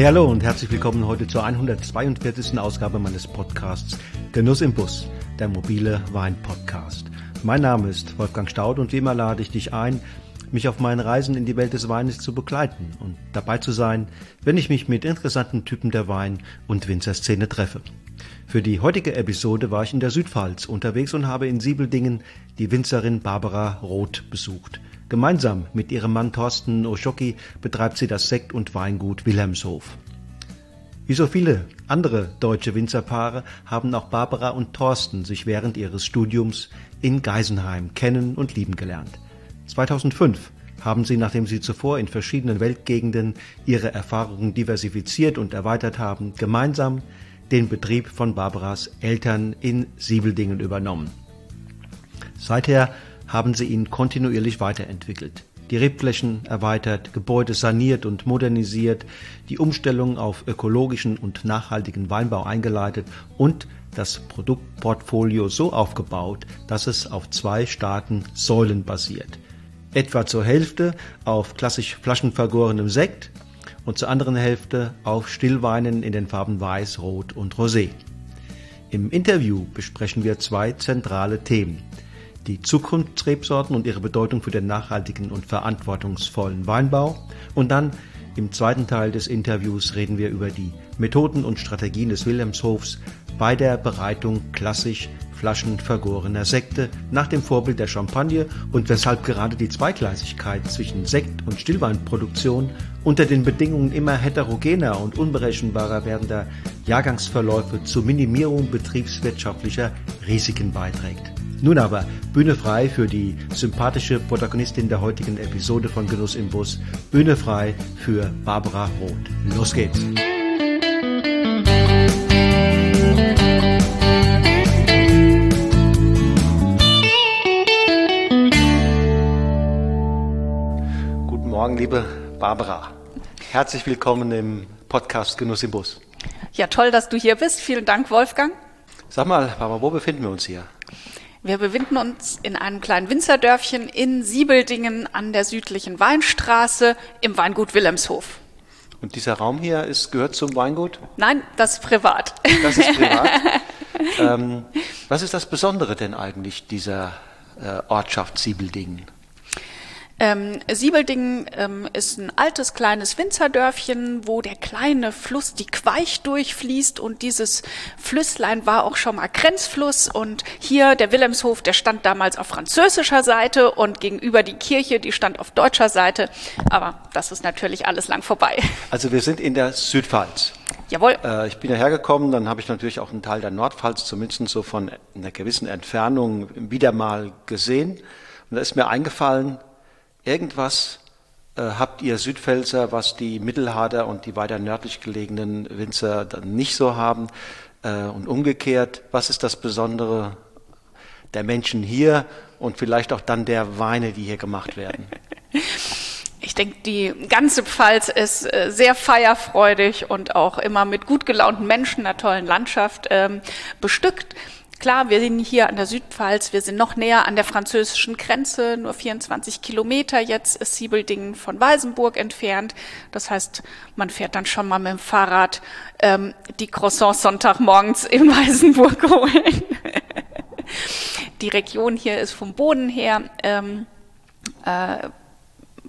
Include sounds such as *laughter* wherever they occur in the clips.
Hey, hallo und herzlich willkommen heute zur 142. Ausgabe meines Podcasts Genuss im Bus, der mobile Wein-Podcast. Mein Name ist Wolfgang Staud und wie immer lade ich dich ein, mich auf meinen Reisen in die Welt des Weines zu begleiten und dabei zu sein, wenn ich mich mit interessanten Typen der Wein- und Winzerszene treffe. Für die heutige Episode war ich in der Südpfalz unterwegs und habe in Siebeldingen die Winzerin Barbara Roth besucht. Gemeinsam mit ihrem Mann Thorsten Oschocki betreibt sie das Sekt- und Weingut Wilhelmshof. Wie so viele andere deutsche Winzerpaare haben auch Barbara und Thorsten sich während ihres Studiums in Geisenheim kennen und lieben gelernt. 2005 haben sie, nachdem sie zuvor in verschiedenen Weltgegenden ihre Erfahrungen diversifiziert und erweitert haben, gemeinsam den Betrieb von Barbaras Eltern in Siebeldingen übernommen. Seither haben sie ihn kontinuierlich weiterentwickelt, die Rebflächen erweitert, Gebäude saniert und modernisiert, die Umstellung auf ökologischen und nachhaltigen Weinbau eingeleitet und das Produktportfolio so aufgebaut, dass es auf zwei starken Säulen basiert. Etwa zur Hälfte auf klassisch flaschenvergorenem Sekt und zur anderen Hälfte auf Stillweinen in den Farben Weiß, Rot und Rosé. Im Interview besprechen wir zwei zentrale Themen. Die Zukunftsrebsorten und ihre Bedeutung für den nachhaltigen und verantwortungsvollen Weinbau. Und dann im zweiten Teil des Interviews reden wir über die Methoden und Strategien des Wilhelmshofs bei der Bereitung klassisch Flaschen vergorener Sekte nach dem Vorbild der Champagne und weshalb gerade die Zweigleisigkeit zwischen Sekt- und Stillweinproduktion unter den Bedingungen immer heterogener und unberechenbarer werdender Jahrgangsverläufe zur Minimierung betriebswirtschaftlicher Risiken beiträgt. Nun aber Bühne frei für die sympathische Protagonistin der heutigen Episode von Genuss im Bus. Bühne frei für Barbara Roth. Los geht's! Morgen, liebe Barbara. Herzlich willkommen im Podcast Genuss im Bus. Ja, toll, dass du hier bist. Vielen Dank, Wolfgang. Sag mal, Barbara, wo befinden wir uns hier? Wir befinden uns in einem kleinen Winzerdörfchen in Siebeldingen an der südlichen Weinstraße im Weingut Wilhelmshof. Und dieser Raum hier ist, gehört zum Weingut? Nein, das ist privat. Das ist privat. *laughs* ähm, was ist das Besondere denn eigentlich dieser äh, Ortschaft Siebeldingen? Ähm, Siebeldingen ähm, ist ein altes kleines Winzerdörfchen, wo der kleine Fluss die Queich durchfließt und dieses Flüsslein war auch schon mal Grenzfluss und hier der Wilhelmshof, der stand damals auf französischer Seite und gegenüber die Kirche, die stand auf deutscher Seite, aber das ist natürlich alles lang vorbei. *laughs* Also wir sind in der Südpfalz. Jawohl. Äh, ich bin hierher gekommen, dann habe ich natürlich auch einen Teil der Nordpfalz zumindest so von einer gewissen Entfernung wieder mal gesehen und da ist mir eingefallen, Irgendwas äh, habt ihr Südpfälzer, was die Mittelharder und die weiter nördlich gelegenen Winzer dann nicht so haben. Äh, und umgekehrt, was ist das Besondere der Menschen hier und vielleicht auch dann der Weine, die hier gemacht werden? *laughs* Ich denke, die ganze Pfalz ist äh, sehr feierfreudig und auch immer mit gut gelaunten Menschen, einer tollen Landschaft ähm, bestückt. Klar, wir sind hier an der Südpfalz, wir sind noch näher an der französischen Grenze, nur 24 Kilometer jetzt ist Siebeldingen von Weißenburg entfernt. Das heißt, man fährt dann schon mal mit dem Fahrrad ähm, die Croissants Sonntagmorgens in Weißenburg holen. *laughs* die Region hier ist vom Boden her ähm, äh,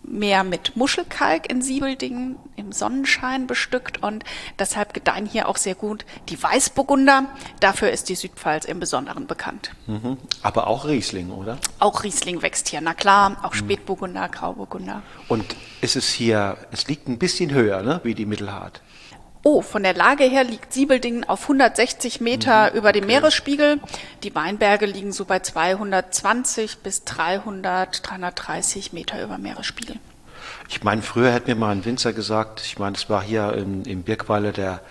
mehr mit Muschelkalk in Siebeldingen im Sonnenschein bestückt und deshalb gedeihen hier auch sehr gut die Weißburgunder. Dafür ist die Südpfalz im Besonderen bekannt. Mhm. Aber auch Riesling, oder? Auch Riesling wächst hier, na klar, auch Spätburgunder, Grauburgunder. Und ist es hier, es liegt ein bisschen höher, ne, wie die Mittelhart? Oh, von der Lage her liegt Siebeldingen auf 160 Meter mhm, über dem okay. Meeresspiegel. Die Weinberge liegen so bei 220 bis 300, 330 Meter über Meeresspiegel. Ich meine, früher hätte mir mal ein Winzer gesagt, ich meine, es war hier im, im Birkweiler der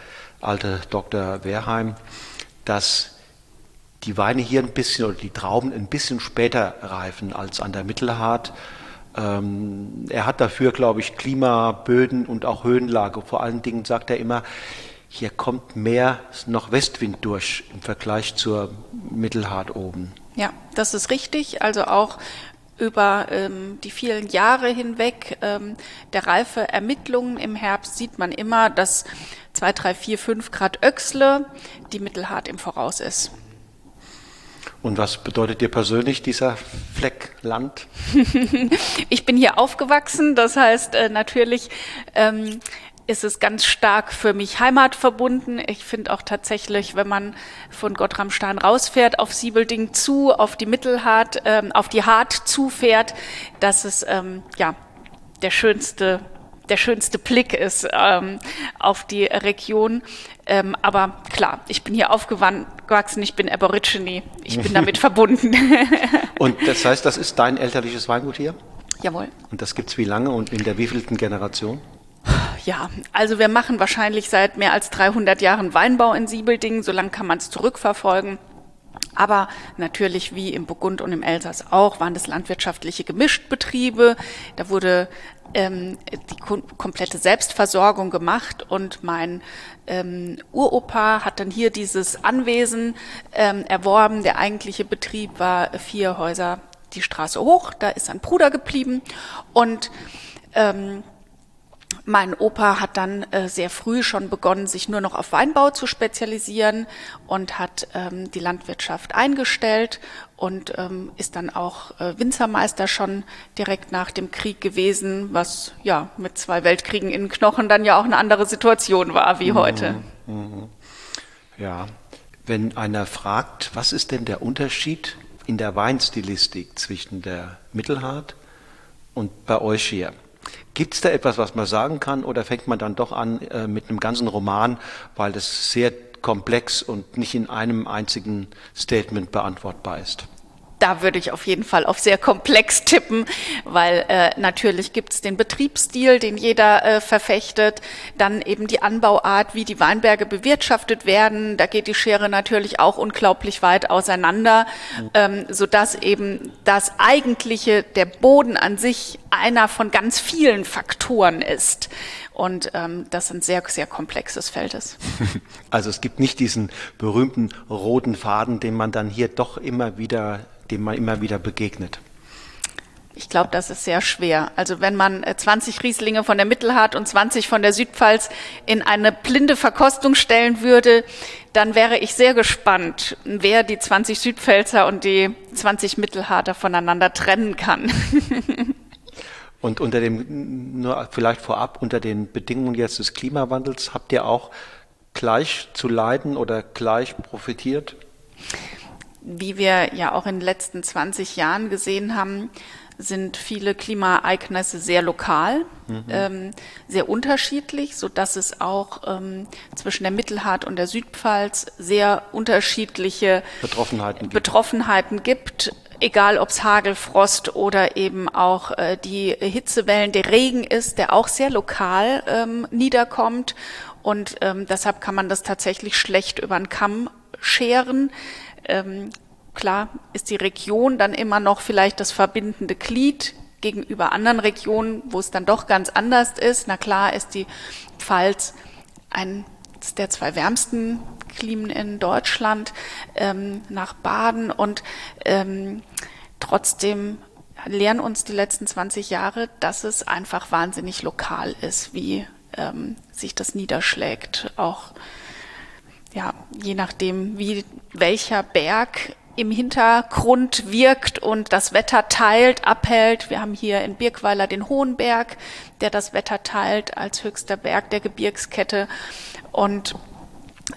alte Dr. Wehrheim, dass die Weine hier ein bisschen oder die Trauben ein bisschen später reifen als an der Mittelhart ähm, er hat dafür, glaube ich, Klima, Böden und auch Höhenlage. Vor allen Dingen sagt er immer, hier kommt mehr noch Westwind durch im Vergleich zur Mittelhart oben. Ja, das ist richtig. Also auch über ähm, die vielen Jahre hinweg ähm, der reife Ermittlungen im Herbst sieht man immer, dass 2, 3, 4, 5 Grad Öxle die Mittelhart im Voraus ist. Und was bedeutet dir persönlich dieser Fleck Land? *laughs* ich bin hier aufgewachsen, das heißt äh, natürlich ähm, ist es ganz stark für mich heimatverbunden. Ich finde auch tatsächlich, wenn man von Gottramstein rausfährt, auf Siebelding zu, auf die Mittelhart, ähm, auf die Hart zufährt, dass es ähm, ja der schönste der schönste Blick ist ähm, auf die Region. Ähm, aber klar, ich bin hier aufgewachsen, ich bin Aborigine, ich bin damit *laughs* verbunden. *laughs* Und das heißt, das ist dein elterliches Weingut hier? Jawohl. Und das gibt es wie lange und in der wievielten Generation? Ja, also wir machen wahrscheinlich seit mehr als 300 Jahren Weinbau in Siebeldingen, so lange kann man es zurückverfolgen. Aber natürlich wie im Burgund und im Elsass auch waren das landwirtschaftliche Gemischtbetriebe. Da wurde ähm, die kom komplette Selbstversorgung gemacht und mein ähm, Uropa hat dann hier dieses Anwesen ähm, erworben. Der eigentliche Betrieb war vier Häuser die Straße hoch. Da ist ein Bruder geblieben und ähm, mein Opa hat dann äh, sehr früh schon begonnen, sich nur noch auf Weinbau zu spezialisieren und hat ähm, die Landwirtschaft eingestellt und ähm, ist dann auch äh, Winzermeister schon direkt nach dem Krieg gewesen, was ja mit zwei Weltkriegen in Knochen dann ja auch eine andere Situation war wie mhm. heute. Mhm. Ja, wenn einer fragt, was ist denn der Unterschied in der Weinstilistik zwischen der Mittelhart und bei euch hier? Gibt es da etwas, was man sagen kann, oder fängt man dann doch an äh, mit einem ganzen Roman, weil das sehr komplex und nicht in einem einzigen Statement beantwortbar ist? Da würde ich auf jeden Fall auf sehr komplex tippen, weil äh, natürlich gibt es den Betriebsstil, den jeder äh, verfechtet, dann eben die Anbauart, wie die Weinberge bewirtschaftet werden. Da geht die Schere natürlich auch unglaublich weit auseinander, ähm, sodass eben das eigentliche, der Boden an sich einer von ganz vielen Faktoren ist. Und ähm, das ein sehr, sehr komplexes Feld ist. *laughs* Also es gibt nicht diesen berühmten roten Faden, den man dann hier doch immer wieder dem man immer wieder begegnet? Ich glaube, das ist sehr schwer. Also wenn man 20 äh, Rieslinge von der Mittelhart und 20 von der Südpfalz in eine blinde Verkostung stellen würde, dann wäre ich sehr gespannt, wer die 20 Südpfälzer und die 20 Mittelharter voneinander trennen kann. *laughs* Und unter dem, nur vielleicht vorab, unter den Bedingungen jetzt des Klimawandels, habt ihr auch gleich zu leiden oder gleich profitiert? Wie wir ja auch in den letzten 20 Jahren gesehen haben, sind viele Klimaereignisse sehr lokal, mhm. ähm, sehr unterschiedlich, so dass es auch ähm, zwischen der Mittelhart und der Südpfalz sehr unterschiedliche Betroffenheiten gibt. Betroffenheiten gibt egal ob es Hagel, Frost oder eben auch äh, die Hitzewellen, der Regen ist, der auch sehr lokal ähm, niederkommt. Und ähm, deshalb kann man das tatsächlich schlecht über den Kamm scheren. Ähm, klar ist die Region dann immer noch vielleicht das verbindende Glied gegenüber anderen Regionen, wo es dann doch ganz anders ist. Na klar ist die Pfalz ein der zwei wärmsten Klimen in Deutschland ähm, nach Baden und ähm, trotzdem lernen uns die letzten 20 Jahre, dass es einfach wahnsinnig lokal ist, wie ähm, sich das niederschlägt. Auch ja, je nachdem, wie welcher Berg im Hintergrund wirkt und das Wetter teilt, abhält. Wir haben hier in Birkweiler den Hohen Berg, der das Wetter teilt als höchster Berg der Gebirgskette. Und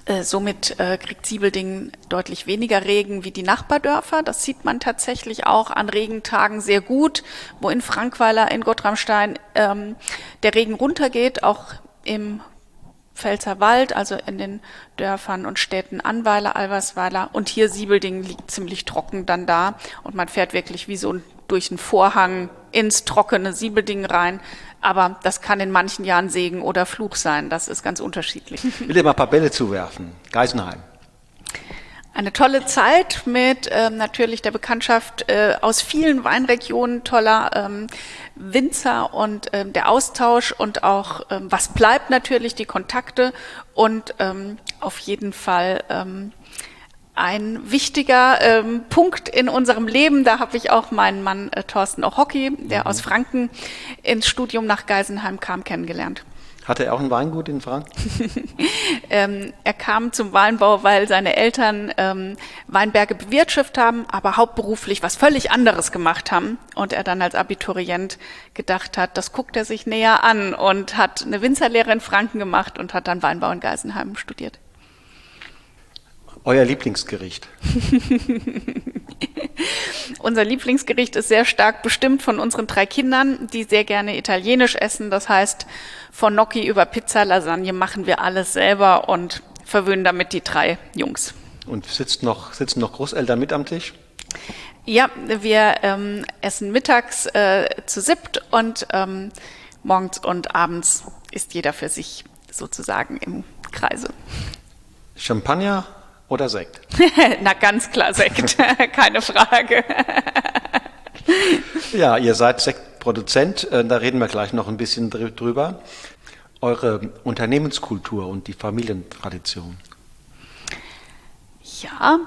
äh, somit äh, kriegt Siebelding deutlich weniger Regen wie die Nachbardörfer. Das sieht man tatsächlich auch an Regentagen sehr gut, wo in Frankweiler, in Gottramstein ähm, der Regen runtergeht, auch im Pfälzer Wald, also in den Dörfern und Städten Anweiler, Alversweiler und hier Siebelding liegt ziemlich trocken dann da und man fährt wirklich wie so durch einen Vorhang ins trockene Siebelding rein. Aber das kann in manchen Jahren Segen oder Fluch sein. Das ist ganz unterschiedlich. Ich will dir mal ein paar Bälle zuwerfen. Geisenheim eine tolle Zeit mit ähm, natürlich der Bekanntschaft äh, aus vielen Weinregionen, toller ähm, Winzer und ähm, der Austausch und auch, ähm, was bleibt natürlich, die Kontakte und ähm, auf jeden Fall ähm, ein wichtiger ähm, Punkt in unserem Leben. Da habe ich auch meinen Mann äh, Thorsten Ochocki, der mhm. aus Franken ins Studium nach Geisenheim kam, kennengelernt. Hatte er auch ein Weingut in Franken? *laughs* ähm, er kam zum Weinbau, weil seine Eltern ähm, Weinberge bewirtschaftet haben, aber hauptberuflich was völlig anderes gemacht haben. Und er dann als Abiturient gedacht hat, das guckt er sich näher an und hat eine Winzerlehre in Franken gemacht und hat dann Weinbau in Geisenheim studiert. Euer Lieblingsgericht? *laughs* *laughs* Unser Lieblingsgericht ist sehr stark bestimmt von unseren drei Kindern, die sehr gerne italienisch essen. Das heißt, von Gnocchi über Pizza, Lasagne machen wir alles selber und verwöhnen damit die drei Jungs. Und sitzt noch, sitzen noch Großeltern mit am Tisch? Ja, wir ähm, essen mittags äh, zu siebt und ähm, morgens und abends ist jeder für sich sozusagen im Kreise. Champagner oder Sekt? *laughs* Na, ganz klar Sekt, *laughs* keine Frage. *laughs* ja, ihr seid Sektproduzent, äh, da reden wir gleich noch ein bisschen drüber. Eure Unternehmenskultur und die Familientradition. Ja,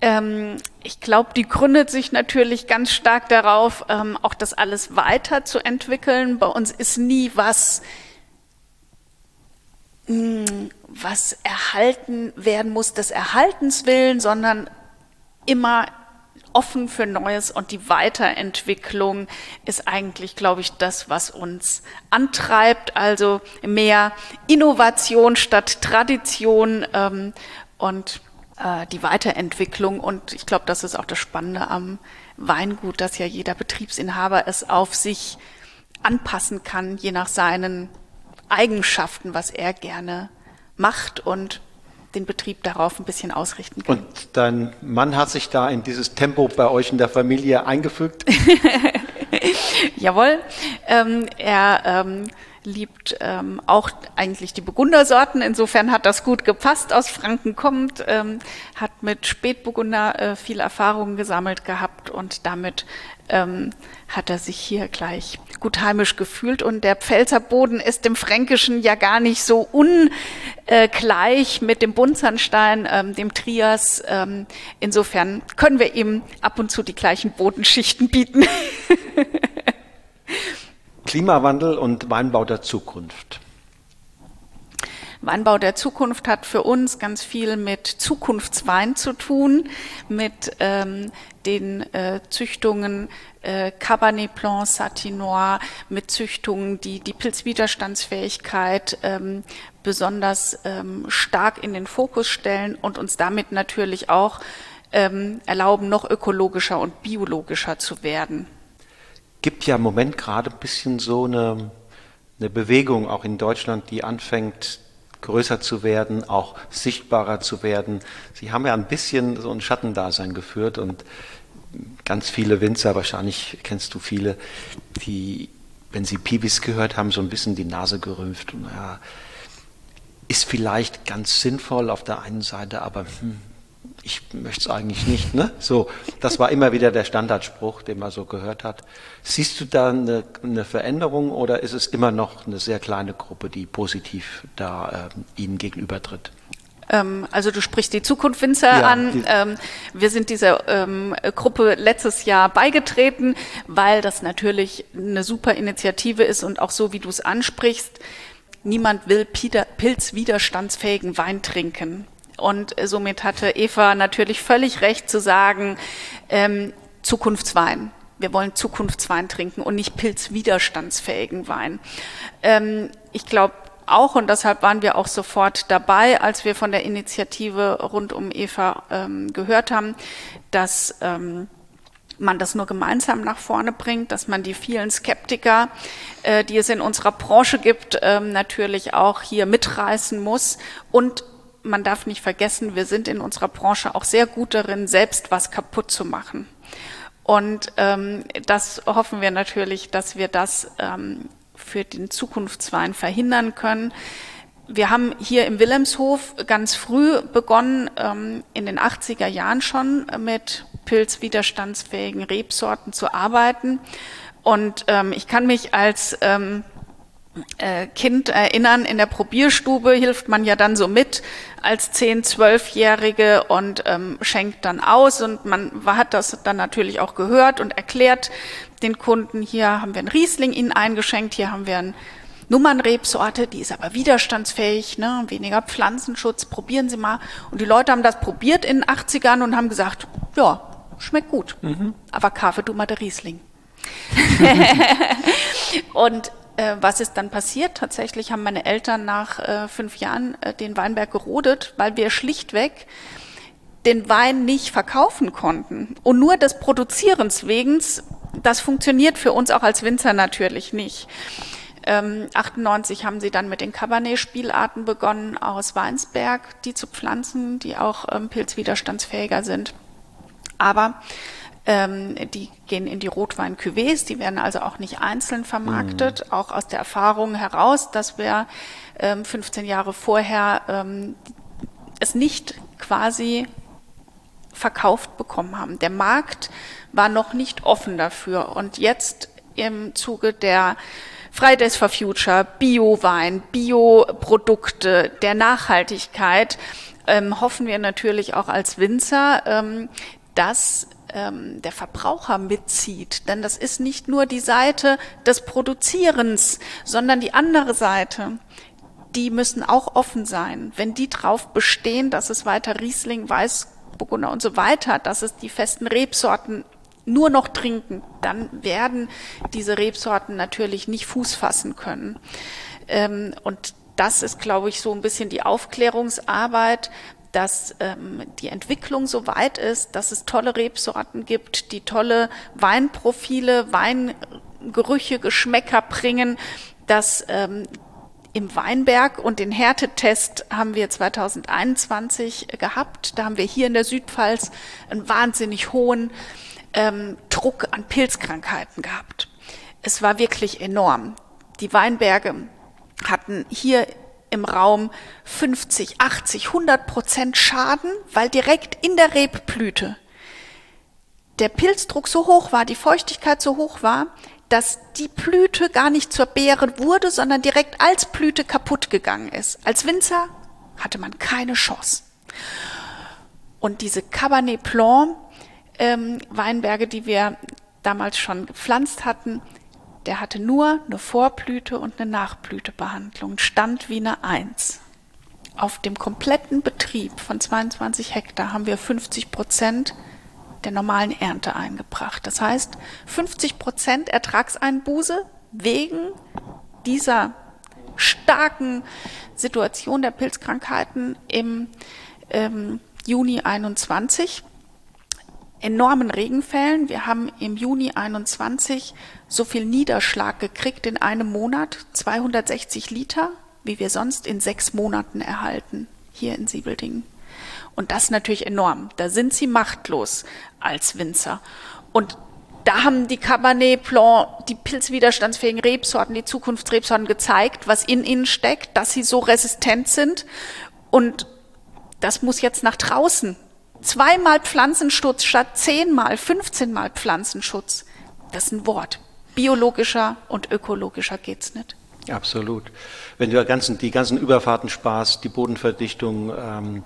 ähm, ich glaube, die gründet sich natürlich ganz stark darauf, ähm, auch das alles weiterzuentwickeln. Bei uns ist nie was was erhalten werden muss, des Erhaltens willen, sondern immer offen für Neues und die Weiterentwicklung ist eigentlich, glaube ich, das, was uns antreibt. Also mehr Innovation statt Tradition ähm, und äh, die Weiterentwicklung. Und ich glaube, das ist auch das Spannende am Weingut, dass ja jeder Betriebsinhaber es auf sich anpassen kann, je nach seinen Eigenschaften, was er gerne macht und den Betrieb darauf ein bisschen ausrichten kann. Und dein Mann hat sich da in dieses Tempo bei euch in der Familie eingefügt? *laughs* Jawohl. Ähm, er ähm, liebt ähm, auch eigentlich die Burgundersorten. Insofern hat das gut gepasst. Aus Franken kommt, ähm, hat mit Spätburgunder äh, viel Erfahrung gesammelt gehabt und damit ähm, hat er sich hier gleich gut heimisch gefühlt. Und der Pfälzer Boden ist dem Fränkischen ja gar nicht so ungleich mit dem Buntsandstein, ähm, dem Trias. Ähm, insofern können wir ihm ab und zu die gleichen Bodenschichten bieten. *laughs* Klimawandel und Weinbau der Zukunft. Weinbau der Zukunft hat für uns ganz viel mit Zukunftswein zu tun, mit ähm, den äh, Züchtungen äh, Cabernet Blanc, Satinois, mit Züchtungen, die die Pilzwiderstandsfähigkeit ähm, besonders ähm, stark in den Fokus stellen und uns damit natürlich auch ähm, erlauben, noch ökologischer und biologischer zu werden. Gibt ja im Moment gerade ein bisschen so eine, eine Bewegung auch in Deutschland, die anfängt größer zu werden, auch sichtbarer zu werden. Sie haben ja ein bisschen so ein Schattendasein geführt und ganz viele Winzer, wahrscheinlich kennst du viele, die, wenn sie Piwis gehört haben, so ein bisschen die Nase gerümpft. Und ja, ist vielleicht ganz sinnvoll auf der einen Seite, aber hm, ich möchte es eigentlich nicht. Ne? So, das war immer wieder der Standardspruch, den man so gehört hat. Siehst du da eine, eine Veränderung oder ist es immer noch eine sehr kleine Gruppe, die positiv da äh, Ihnen gegenübertritt? Ähm, also du sprichst die Zukunft Winzer ja, an. Ähm, wir sind dieser ähm, Gruppe letztes Jahr beigetreten, weil das natürlich eine super Initiative ist und auch so, wie du es ansprichst, niemand will pilzwiderstandsfähigen Wein trinken. Und somit hatte Eva natürlich völlig recht zu sagen, Zukunftswein. Wir wollen Zukunftswein trinken und nicht pilzwiderstandsfähigen Wein. Ich glaube auch, und deshalb waren wir auch sofort dabei, als wir von der Initiative rund um Eva ähm, gehört haben, dass ähm, man das nur gemeinsam nach vorne bringt, dass man die vielen Skeptiker, äh, die es in unserer Branche gibt, ähm, natürlich auch hier mitreißen muss und man darf nicht vergessen, wir sind in unserer Branche auch sehr gut darin, selbst was kaputt zu machen. Und ähm, das hoffen wir natürlich, dass wir das ähm, für den Zukunftswein verhindern können. Wir haben hier im Wilhelmshof ganz früh begonnen, ähm, in den 80er Jahren schon mit pilzwiderstandsfähigen Rebsorten zu arbeiten. Und ähm, ich kann mich als ähm, äh, Kind erinnern, in der Probierstube hilft man ja dann so mit als 10-, 12-Jährige und ähm, schenkt dann aus und man hat das dann natürlich auch gehört und erklärt den Kunden, hier haben wir einen Riesling Ihnen eingeschenkt, hier haben wir einen Nummernrebsorte, die ist aber widerstandsfähig, ne, weniger Pflanzenschutz, probieren Sie mal. Und die Leute haben das probiert in den 80ern und haben gesagt, ja, schmeckt gut, mhm. aber Kaffee du mal der Riesling. *laughs* und äh, was ist dann passiert? Tatsächlich haben meine Eltern nach äh, fünf Jahren äh, den Weinberg gerodet, weil wir schlichtweg den Wein nicht verkaufen konnten. Und nur des Produzierens wegen, das funktioniert für uns auch als Winzer natürlich nicht. Ähm, 98 haben sie dann mit den Cabernet-Spielarten begonnen aus Weinsberg, die zu pflanzen, die auch ähm, pilzwiderstandsfähiger sind. Aber ähm, die gehen in die Rotwein-Cuvées, die werden also auch nicht einzeln vermarktet, mhm. auch aus der Erfahrung heraus, dass wir ähm, 15 Jahre vorher ähm, es nicht quasi verkauft bekommen haben. Der Markt war noch nicht offen dafür und jetzt im Zuge der Fridays for Future, Bio-Wein, Bioprodukte, der Nachhaltigkeit ähm, hoffen wir natürlich auch als Winzer, ähm, dass ähm, der Verbraucher mitzieht. Denn das ist nicht nur die Seite des Produzierens, sondern die andere Seite. Die müssen auch offen sein. Wenn die drauf bestehen, dass es weiter Riesling, Weißburgunder und so weiter, dass es die festen Rebsorten nur noch trinken, dann werden diese Rebsorten natürlich nicht Fuß fassen können. Ähm, und das ist, glaube ich, so ein bisschen die Aufklärungsarbeit, dass ähm, die Entwicklung so weit ist, dass es tolle Rebsorten gibt, die tolle Weinprofile, Weingerüche, Geschmäcker bringen, dass ähm, im Weinberg und den Härtetest haben wir 2021 gehabt. Da haben wir hier in der Südpfalz einen wahnsinnig hohen ähm, Druck an Pilzkrankheiten gehabt. Es war wirklich enorm. Die Weinberge hatten hier im Raum 50, 80, 100 Prozent Schaden, weil direkt in der Rebblüte der Pilzdruck so hoch war, die Feuchtigkeit so hoch war, dass die Blüte gar nicht zur Beere wurde, sondern direkt als Blüte kaputt gegangen ist. Als Winzer hatte man keine Chance. Und diese Cabernet Blanc ähm, Weinberge, die wir damals schon gepflanzt hatten, der hatte nur eine Vorblüte und eine Nachblütebehandlung, stand wie eine Eins. Auf dem kompletten Betrieb von 22 Hektar haben wir 50 Prozent der normalen Ernte eingebracht. Das heißt, 50 Prozent Ertragseinbuße wegen dieser starken Situation der Pilzkrankheiten im ähm, Juni 21 enormen Regenfällen. Wir haben im Juni 21 so viel Niederschlag gekriegt in einem Monat, 260 Liter, wie wir sonst in sechs Monaten erhalten, hier in Siebeldingen. Und das natürlich enorm. Da sind sie machtlos als Winzer. Und da haben die Cabernet Blanc, die pilzwiderstandsfähigen Rebsorten, die Zukunftsrebsorten gezeigt, was in ihnen steckt, dass sie so resistent sind. Und das muss jetzt nach draußen zweimal Pflanzenschutz statt zehnmal, 15 Mal Pflanzenschutz. Das ist ein Wort. Biologischer und ökologischer geht's nicht. Absolut. Wenn du ganzen, die ganzen Überfahrten sparst, die Bodenverdichtung, ähm,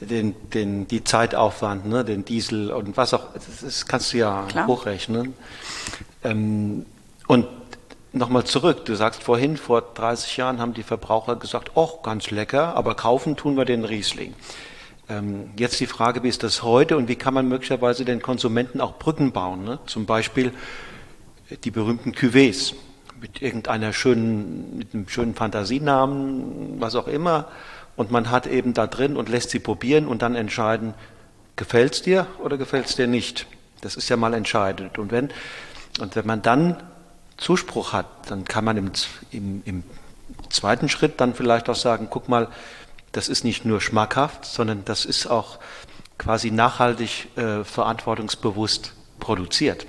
den, den, die Zeitaufwand, ne, den Diesel und was auch, das, das kannst du ja Klar. hochrechnen. Ähm, und nochmal zurück, du sagst vorhin, vor 30 Jahren haben die Verbraucher gesagt, oh, ganz lecker, aber kaufen tun wir den Riesling. Ähm, jetzt die Frage, wie ist das heute und wie kann man möglicherweise den Konsumenten auch Brücken bauen? Ne? Zum Beispiel die berühmten Cuvées mit irgendeiner schönen, mit einem schönen Fantasienamen, was auch immer. Und man hat eben da drin und lässt sie probieren und dann entscheiden, gefällt es dir oder gefällt es dir nicht? Das ist ja mal entscheidend. Und wenn, und wenn man dann Zuspruch hat, dann kann man im, im, im zweiten Schritt dann vielleicht auch sagen, guck mal, das ist nicht nur schmackhaft, sondern das ist auch quasi nachhaltig äh, verantwortungsbewusst produziert.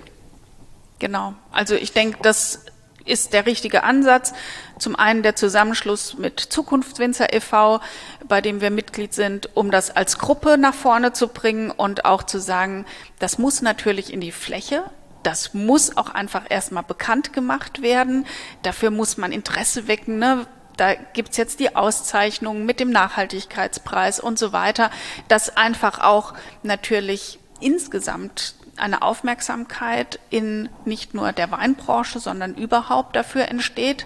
Genau. Also ich denke, das ist der richtige Ansatz. Zum einen der Zusammenschluss mit Zukunftswinzer e.V., bei dem wir Mitglied sind, um das als Gruppe nach vorne zu bringen und auch zu sagen, das muss natürlich in die Fläche Das muss auch einfach erstmal bekannt gemacht werden. Dafür muss man Interesse wecken. Ne? Da gibt's jetzt die Auszeichnungen mit dem Nachhaltigkeitspreis und so weiter, dass einfach auch natürlich insgesamt eine Aufmerksamkeit in nicht nur der Weinbranche, sondern überhaupt dafür entsteht.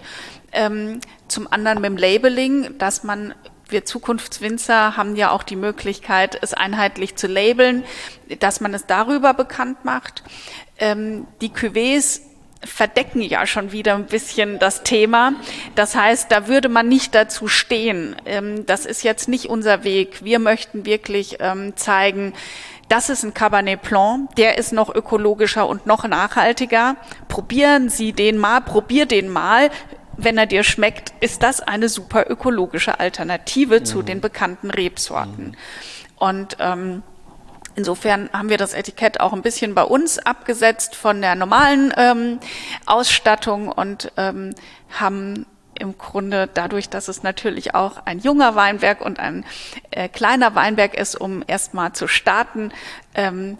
Ähm, zum anderen mit dem Labeling, dass man wir Zukunftswinzer haben ja auch die Möglichkeit, es einheitlich zu labeln, dass man es darüber bekannt macht. Ähm, die Cuvées verdecken ja schon wieder ein bisschen das Thema. Das heißt, da würde man nicht dazu stehen. Ähm, das ist jetzt nicht unser Weg. Wir möchten wirklich ähm, zeigen, das ist ein Cabernet Blanc, der ist noch ökologischer und noch nachhaltiger. Probieren Sie den mal, probier den mal. Wenn er dir schmeckt, ist das eine super ökologische Alternative mhm. zu den bekannten Rebsorten. Mhm. Und ähm, Insofern haben wir das Etikett auch ein bisschen bei uns abgesetzt von der normalen ähm, Ausstattung und ähm, haben im Grunde dadurch, dass es natürlich auch ein junger Weinberg und ein äh, kleiner Weinberg ist, um erstmal zu starten. Ähm,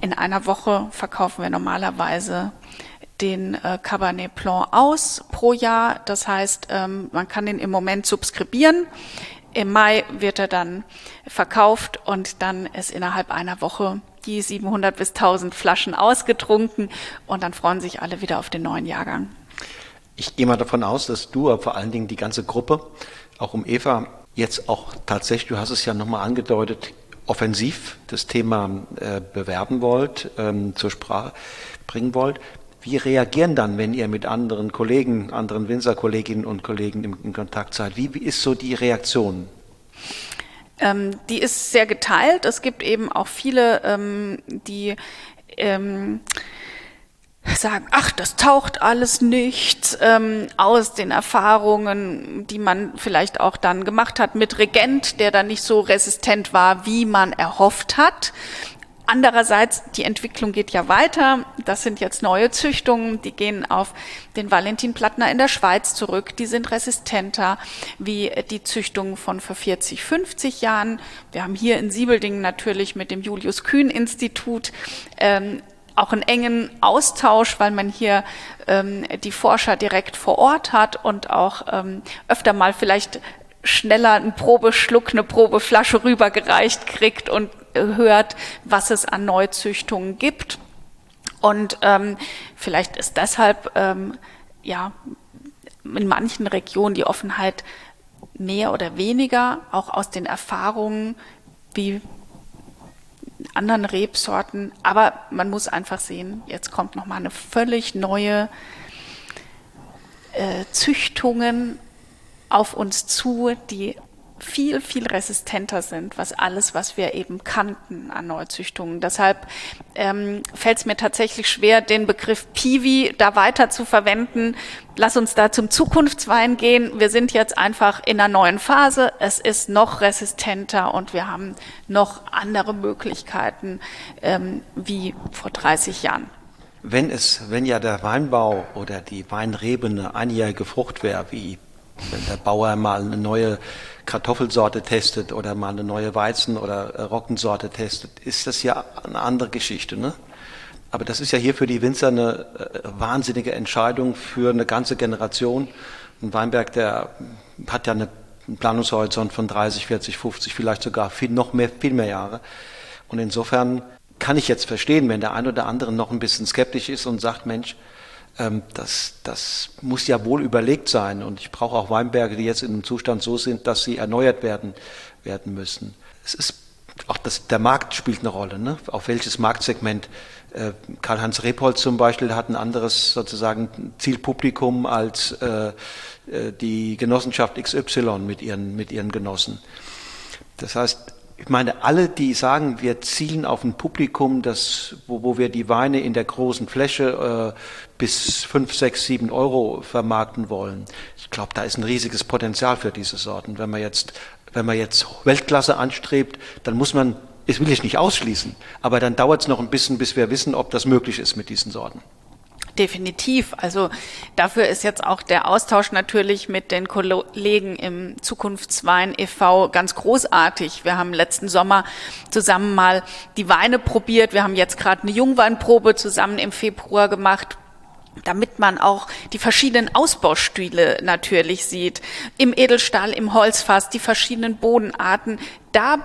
in einer Woche verkaufen wir normalerweise den äh, Cabernet Blanc aus pro Jahr. Das heißt, ähm, man kann den im Moment subskribieren. Im Mai wird er dann verkauft und dann ist innerhalb einer Woche die 700 bis 1000 Flaschen ausgetrunken und dann freuen sich alle wieder auf den neuen Jahrgang. Ich gehe mal davon aus, dass du, aber vor allen Dingen die ganze Gruppe, auch um Eva, jetzt auch tatsächlich, du hast es ja nochmal angedeutet, offensiv das Thema äh, bewerben wollt, ähm, zur Sprache bringen wollt. Wie reagieren dann, wenn ihr mit anderen Kollegen, anderen Winzer-Kolleginnen und Kollegen in, in Kontakt seid? Wie, wie, ist so die Reaktion? Ähm, die ist sehr geteilt. Es gibt eben auch viele, ähm, die ähm, sagen, ach, das taucht alles nicht ähm, aus den Erfahrungen, die man vielleicht auch dann gemacht hat mit Regent, der dann nicht so resistent war, wie man erhofft hat. Andererseits, die Entwicklung geht ja weiter. Das sind jetzt neue Züchtungen, die gehen auf den Valentin Plattner in der Schweiz zurück. Die sind resistenter wie die Züchtungen von vor 40, 50 Jahren. Wir haben hier in Siebeldingen natürlich mit dem Julius Kühn Institut ähm, auch einen engen Austausch, weil man hier ähm, die Forscher direkt vor Ort hat und auch ähm, öfter mal vielleicht schneller einen Probeschluck, eine Probeflasche rübergereicht kriegt und hört, was es an Neuzüchtungen gibt. Und ähm, vielleicht ist deshalb ähm, ja in manchen Regionen die Offenheit mehr oder weniger auch aus den Erfahrungen, wie anderen Rebsorten. Aber man muss einfach sehen, jetzt kommt nochmal eine völlig neue äh, Züchtungen auf uns zu, die viel, viel resistenter sind, was alles, was wir eben kannten an Neuzüchtungen. Deshalb ähm, fällt es mir tatsächlich schwer, den Begriff Piwi da weiter zu verwenden. Lass uns da zum Zukunftswein gehen. Wir sind jetzt einfach in einer neuen Phase. Es ist noch resistenter und wir haben noch andere Möglichkeiten ähm, wie vor 30 Jahren. Wenn es, wenn ja der Weinbau oder die Weinrebe eine einjährige Frucht wäre, wie wenn der Bauer mal eine neue Kartoffelsorte testet oder mal eine neue Weizen- oder äh, Roggensorte testet, ist das ja eine andere Geschichte. Ne? Aber das ist ja hier für die Winzer eine äh, wahnsinnige Entscheidung für eine ganze Generation. Ein Weinberg, der hat ja eine, einen Planungshorizont von 30, 40, 50, vielleicht sogar viel, noch mehr, viel mehr Jahre. Und insofern kann ich jetzt verstehen, wenn der ein oder andere noch ein bisschen skeptisch ist und sagt, Mensch, das, das muss ja wohl überlegt sein. Und ich brauche auch Weinberge, die jetzt in einem Zustand so sind, dass sie erneuert werden, werden müssen. Es ist auch das, der Markt spielt eine Rolle. Ne? Auf welches Marktsegment? Äh, Karl-Heinz Repolz zum Beispiel hat ein anderes sozusagen Zielpublikum als äh, äh die Genossenschaft XY mit ihren, mit ihren Genossen. Das heißt, ich meine, alle, die sagen, wir zielen auf ein Publikum, das, wo, wo wir die Weine in der großen Fläche äh, bis fünf, sechs, sieben Euro vermarkten wollen, ich glaube, da ist ein riesiges Potenzial für diese Sorten. Wenn man jetzt, wenn man jetzt Weltklasse anstrebt, dann muss man, das will ich nicht ausschließen, aber dann dauert es noch ein bisschen, bis wir wissen, ob das möglich ist mit diesen Sorten. Definitiv. Also dafür ist jetzt auch der Austausch natürlich mit den Kollegen im Zukunftswein e.V. ganz großartig. Wir haben letzten Sommer zusammen mal die Weine probiert. Wir haben jetzt gerade eine Jungweinprobe zusammen im Februar gemacht damit man auch die verschiedenen Ausbaustile natürlich sieht. Im Edelstahl, im Holzfass, die verschiedenen Bodenarten. Da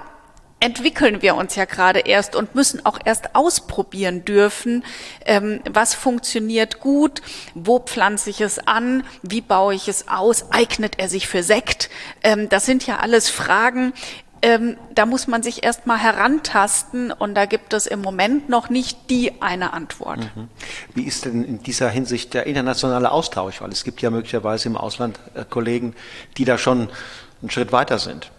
entwickeln wir uns ja gerade erst und müssen auch erst ausprobieren dürfen, ähm, was funktioniert gut, wo pflanze ich es an, wie baue ich es aus, eignet er sich für Sekt. Ähm, das sind ja alles Fragen, ähm, da muss man sich erst mal herantasten und da gibt es im Moment noch nicht die eine Antwort. Mhm. Wie ist denn in dieser Hinsicht der internationale Austausch? Weil es gibt ja möglicherweise im Ausland äh, Kollegen, die da schon einen Schritt weiter sind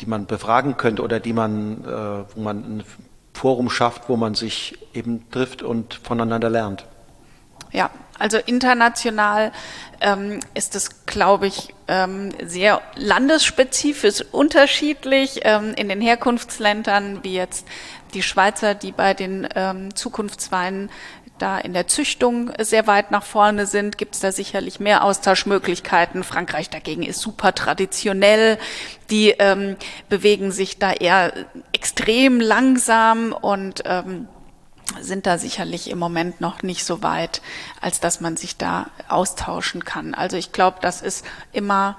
die man befragen könnte oder die man, äh, wo man ein Forum schafft, wo man sich eben trifft und voneinander lernt. Ja, also international ähm, ist es, glaube ich, ähm, sehr landesspezifisch unterschiedlich. Ähm, in den Herkunftsländern, wie jetzt die Schweizer, die bei den ähm, Zukunftsweinen da in der Züchtung sehr weit nach vorne sind, gibt es da sicherlich mehr Austauschmöglichkeiten. Frankreich dagegen ist super traditionell. Die ähm, bewegen sich da eher extrem langsam und ähm, sind da sicherlich im Moment noch nicht so weit, als dass man sich da austauschen kann. Also ich glaube, das ist immer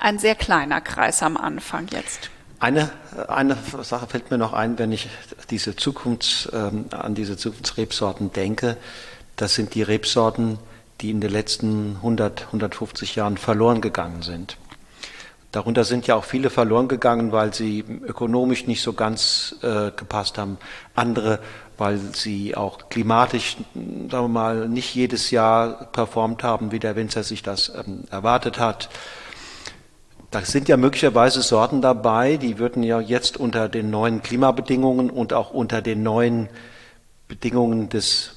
ein sehr kleiner Kreis am Anfang jetzt. Eine, eine Sache fällt mir noch ein, wenn ich diese Zukunfts, ähm, an diese Zukunftsrebsorten denke. Das sind die Rebsorten, die in den letzten 100, 150 Jahren verloren gegangen sind. Darunter sind ja auch viele verloren gegangen, weil sie ökonomisch nicht so ganz äh, gepasst haben. Andere, weil sie auch klimatisch, sagen wir mal, nicht jedes Jahr performt haben, wie der Winzer sich das ähm, erwartet hat. Da sind ja möglicherweise Sorten dabei, die würden ja jetzt unter den neuen Klimabedingungen und auch unter den neuen Bedingungen des,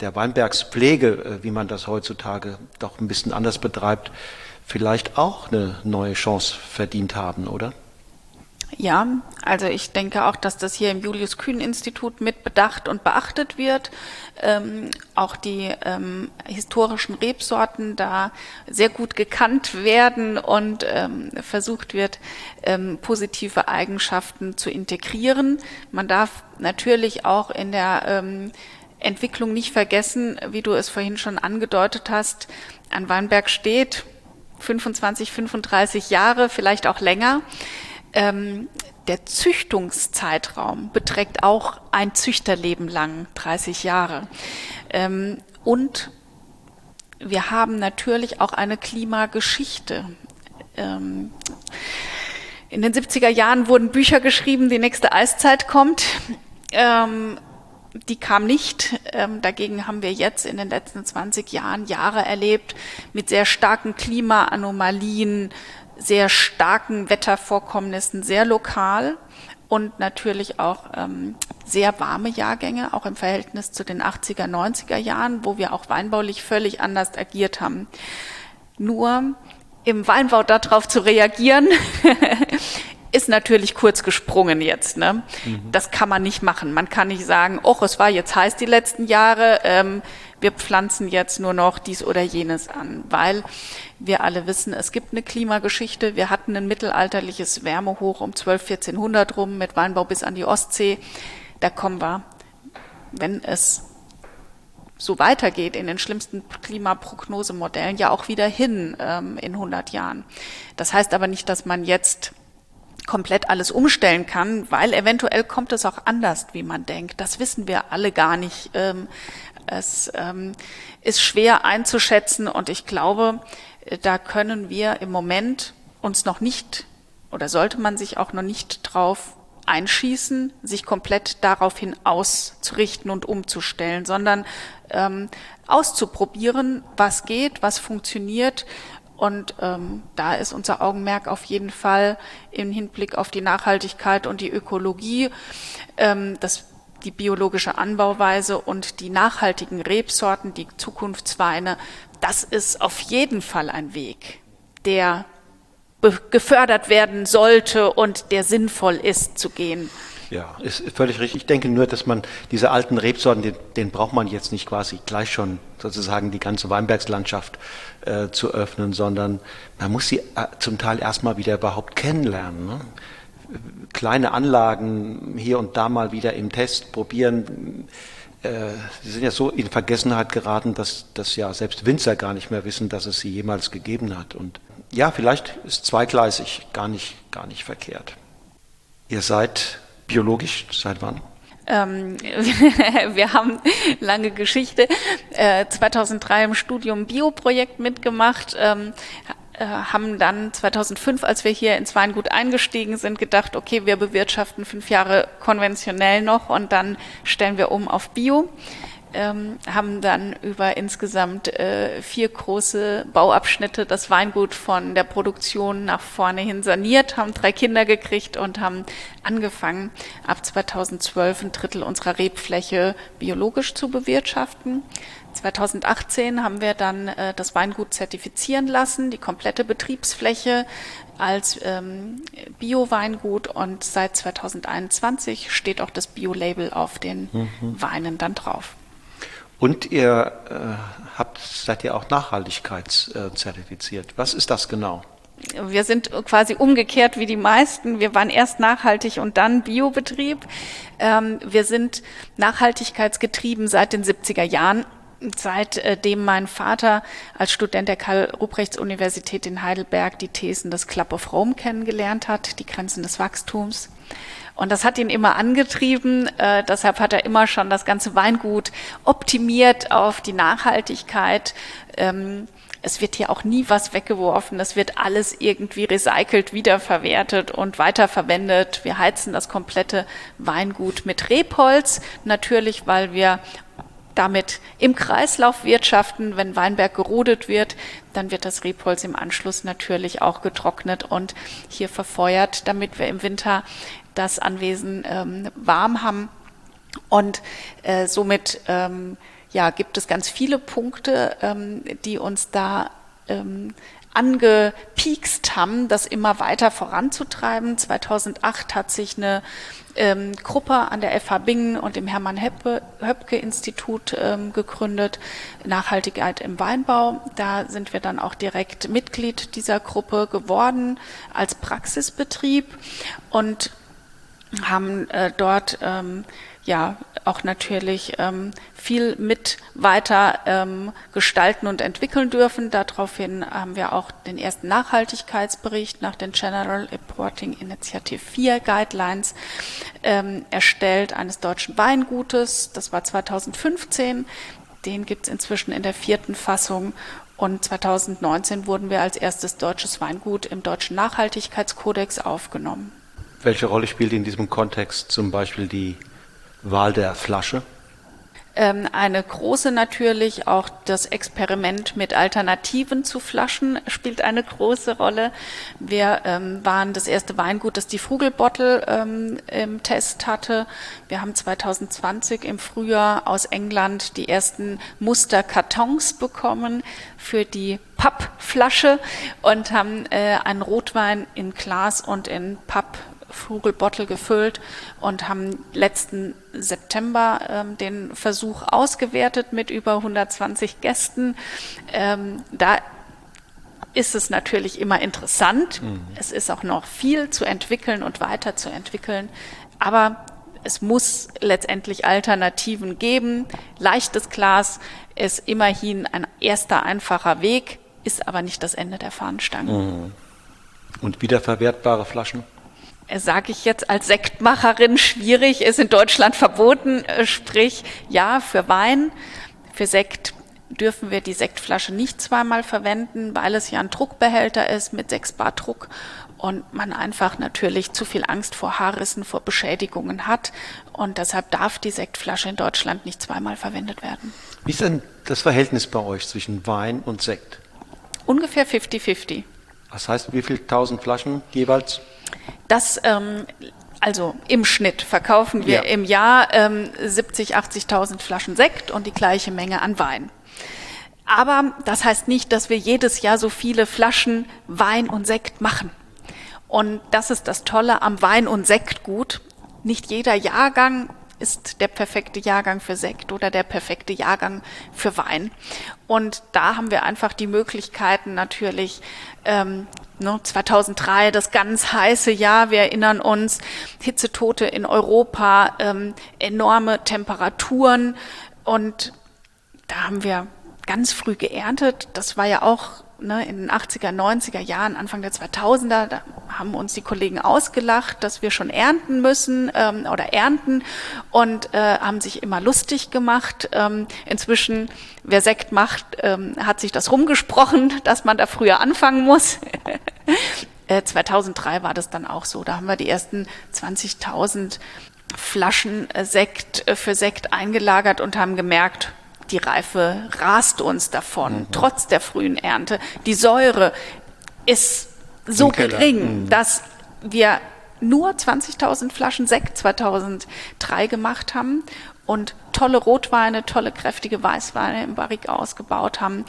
der Weinbergspflege, äh, wie man das heutzutage doch ein bisschen anders betreibt, vielleicht auch eine neue Chance verdient haben, oder? Ja, also ich denke auch, dass das hier im Julius Kühn Institut mit bedacht und beachtet wird. Ähm, auch die ähm, historischen Rebsorten da sehr gut gekannt werden und ähm, versucht wird, ähm, positive Eigenschaften zu integrieren. Man darf natürlich auch in der ähm, Entwicklung nicht vergessen, wie du es vorhin schon angedeutet hast, an Weinberg steht 25, 35 Jahre, vielleicht auch länger ähm, der Züchtungszeitraum beträgt auch ein Züchterleben lang, 30 Jahre. Ähm, und wir haben natürlich auch eine Klimageschichte. Ähm, in den 70er Jahren wurden Bücher geschrieben, die nächste Eiszeit kommt. Ähm, die kam nicht. Ähm, dagegen haben wir jetzt in den letzten 20 Jahren Jahre erlebt mit sehr starken Klimaanomalien, sehr starken Wettervorkommnissen, sehr lokal und natürlich auch ähm, sehr warme Jahrgänge, auch im Verhältnis zu den 80er, 90er Jahren, wo wir auch weinbaulich völlig anders agiert haben. Nur im Weinbau darauf zu reagieren, *laughs* ist natürlich kurz gesprungen jetzt. Ne? Mhm. Das kann man nicht machen. Man kann nicht sagen, oh, es war jetzt heiß die letzten Jahre, ähm, wir pflanzen jetzt nur noch dies oder jenes an, weil wir alle wissen, es gibt eine Klimageschichte. Wir hatten ein mittelalterliches Wärmehoch um 12, 1400 rum mit Weinbau bis an die Ostsee. Da kommen wir, wenn es so weitergeht in den schlimmsten Klimaprognosemodellen, ja auch wieder hin ähm, in 100 Jahren. Das heißt aber nicht, dass man jetzt komplett alles umstellen kann, weil eventuell kommt es auch anders, wie man denkt. Das wissen wir alle gar nicht. Ähm, es ähm, ist schwer einzuschätzen und ich glaube, da können wir im Moment uns noch nicht oder sollte man sich auch noch nicht drauf einschießen, sich komplett daraufhin auszurichten und umzustellen, sondern ähm, auszuprobieren, was geht, was funktioniert und ähm, da ist unser Augenmerk auf jeden Fall im Hinblick auf die Nachhaltigkeit und die Ökologie, ähm, das, die biologische Anbauweise und die nachhaltigen Rebsorten, die Zukunftsweine. Das ist auf jeden Fall ein Weg, der gefördert werden sollte und der sinnvoll ist zu gehen. Ja, ist völlig richtig. Ich denke nur, dass man diese alten Rebsorten, den, den braucht man jetzt nicht quasi gleich schon sozusagen die ganze Weinbergslandschaft äh, zu öffnen, sondern man muss sie äh, zum Teil erstmal wieder überhaupt kennenlernen. Ne? Kleine Anlagen hier und da mal wieder im Test probieren. Äh, sie sind ja so in Vergessenheit geraten, dass, dass ja selbst Winzer gar nicht mehr wissen, dass es sie jemals gegeben hat. Und ja, vielleicht ist zweigleisig gar nicht, gar nicht verkehrt. Ihr seid biologisch seit wann? Ähm, *laughs* wir haben lange Geschichte. Äh, 2003 im Studium Bioprojekt mitgemacht. Ähm, äh, haben dann 2005, als wir hier ins Weingut eingestiegen sind, gedacht, okay, wir bewirtschaften fünf Jahre konventionell noch und dann stellen wir um auf Bio ähm, haben dann über insgesamt äh, vier große Bauabschnitte das Weingut von der Produktion nach vorne hin saniert, haben drei Kinder gekriegt und haben angefangen, ab 2012 ein Drittel unserer Rebfläche biologisch zu bewirtschaften. 2018 haben wir dann äh, das Weingut zertifizieren lassen, die komplette Betriebsfläche als ähm, Bio-Weingut und seit 2021 steht auch das Bio-Label auf den mhm. Weinen dann drauf. Und ihr äh, habt, seid ihr auch nachhaltigkeitszertifiziert. Was ist das genau? Wir sind quasi umgekehrt wie die meisten. Wir waren erst nachhaltig und dann Biobetrieb. Ähm, wir sind nachhaltigkeitsgetrieben seit den 70er Jahren seitdem mein Vater als Student der Karl-Ruprechts-Universität in Heidelberg die Thesen des Club of Rome kennengelernt hat, die Grenzen des Wachstums. Und das hat ihn immer angetrieben. Äh, deshalb hat er immer schon das ganze Weingut optimiert auf die Nachhaltigkeit. Ähm, es wird hier auch nie was weggeworfen. Es wird alles irgendwie recycelt, wiederverwertet und weiterverwendet. Wir heizen das komplette Weingut mit Rebholz. Natürlich, weil wir damit im Kreislauf wirtschaften. Wenn Weinberg gerodet wird, dann wird das Rebholz im Anschluss natürlich auch getrocknet und hier verfeuert, damit wir im Winter das Anwesen ähm, warm haben. Und äh, somit ähm, ja, gibt es ganz viele Punkte, ähm, die uns da ähm, angepiekst haben, das immer weiter voranzutreiben. 2008 hat sich eine ähm, Gruppe an der FH Bingen und dem Hermann Höpke Institut ähm, gegründet, Nachhaltigkeit im Weinbau. Da sind wir dann auch direkt Mitglied dieser Gruppe geworden als Praxisbetrieb und haben äh, dort ähm, ja auch natürlich ähm, viel mit weiter ähm, gestalten und entwickeln dürfen. Daraufhin haben wir auch den ersten Nachhaltigkeitsbericht nach den General Reporting Initiative 4 Guidelines ähm, erstellt eines deutschen Weingutes. Das war 2015. Den gibt es inzwischen in der vierten Fassung und 2019 wurden wir als erstes deutsches Weingut im deutschen Nachhaltigkeitskodex aufgenommen. Welche Rolle spielt in diesem Kontext zum Beispiel die Wahl der Flasche? Ähm, eine große natürlich, auch das Experiment mit Alternativen zu Flaschen spielt eine große Rolle. Wir ähm, waren das erste Weingut, das die Frugelbottle ähm, im Test hatte. Wir haben 2020 im Frühjahr aus England die ersten Musterkartons bekommen für die Pappflasche und haben äh, einen Rotwein in Glas und in Papp Frugelbottle gefüllt und haben letzten September ähm, den Versuch ausgewertet mit über 120 Gästen. Ähm, da ist es natürlich immer interessant. Mhm. Es ist auch noch viel zu entwickeln und weiterzuentwickeln. Aber es muss letztendlich Alternativen geben. Leichtes Glas ist immerhin ein erster einfacher Weg, ist aber nicht das Ende der Fahnenstange. Mhm. Und wiederverwertbare Flaschen? Sage ich jetzt als Sektmacherin, schwierig, ist in Deutschland verboten, äh, sprich ja für Wein, für Sekt dürfen wir die Sektflasche nicht zweimal verwenden, weil es ja ein Druckbehälter ist mit 6 Bar Druck und man einfach natürlich zu viel Angst vor Haarrissen, vor Beschädigungen hat und deshalb darf die Sektflasche in Deutschland nicht zweimal verwendet werden. Wie ist denn das Verhältnis bei euch zwischen Wein und Sekt? Ungefähr 50-50. Was heißt, wie viele tausend Flaschen jeweils? Das ähm, also im Schnitt verkaufen wir ja. im Jahr ähm, 70, 80.000 Flaschen Sekt und die gleiche Menge an Wein. Aber das heißt nicht, dass wir jedes Jahr so viele Flaschen Wein und Sekt machen. Und das ist das Tolle am Wein- und Sektgut. nicht jeder Jahrgang ist der perfekte Jahrgang für Sekt oder der perfekte Jahrgang für Wein. Und da haben wir einfach die Möglichkeiten natürlich, ähm, ne, 2003, das ganz heiße Jahr, wir erinnern uns, Hitzetote in Europa, ähm, enorme Temperaturen und da haben wir ganz früh geerntet. Das war ja auch ne, in den 80er, 90er Jahren, Anfang der 2000er, da haben uns die Kollegen ausgelacht, dass wir schon ernten müssen ähm, oder ernten und äh, haben sich immer lustig gemacht. Ähm, inzwischen, wer Sekt macht, ähm, hat sich das rumgesprochen, *laughs* dass man da früher anfangen muss. 2003 *laughs* äh, war das dann auch so. Da haben wir die ersten 20.000 Flaschen äh, Sekt äh, für Sekt eingelagert und haben gemerkt, die Reife rast uns davon, mhm. trotz der frühen Ernte. Die Säure ist so gering, mhm. dass wir nur 20.000 Flaschen Sekt 2003 gemacht haben und tolle Rotweine, tolle kräftige Weißweine im Barrik ausgebaut haben,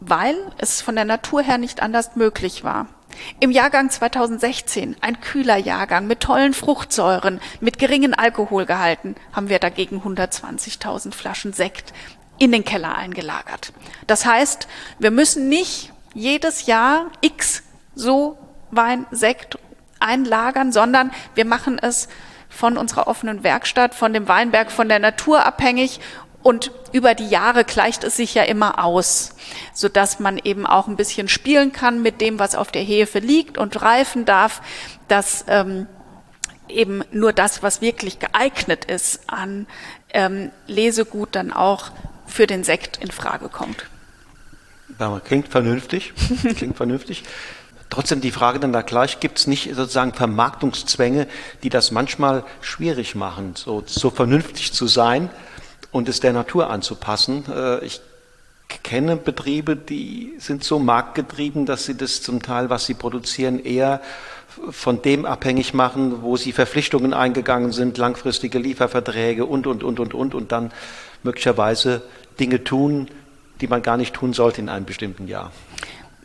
weil es von der Natur her nicht anders möglich war. Im Jahrgang 2016, ein kühler Jahrgang mit tollen Fruchtsäuren, mit geringen Alkoholgehalten, haben wir dagegen 120.000 Flaschen Sekt in den Keller eingelagert. Das heißt, wir müssen nicht jedes Jahr x so Wein, Sekt einlagern, sondern wir machen es von unserer offenen Werkstatt, von dem Weinberg, von der Natur abhängig und über die Jahre gleicht es sich ja immer aus, so dass man eben auch ein bisschen spielen kann mit dem, was auf der Hefe liegt und reifen darf, dass ähm, eben nur das, was wirklich geeignet ist an ähm, Lesegut, dann auch für den Sekt in Frage kommt. Klingt vernünftig. *laughs* Klingt vernünftig. Trotzdem die Frage dann da gleich, gibt es nicht sozusagen Vermarktungszwänge, die das manchmal schwierig machen, so, so vernünftig zu sein? Und es der Natur anzupassen. Äh, ich kenne Betriebe, die sind so marktgetrieben, dass sie das zum Teil, was sie produzieren, eher von dem abhängig machen, wo sie Verpflichtungen eingegangen sind, langfristige Lieferverträge und, und, und, und, und, und dann möglicherweise Dinge tun, die man gar nicht tun sollte in einem bestimmten Jahr.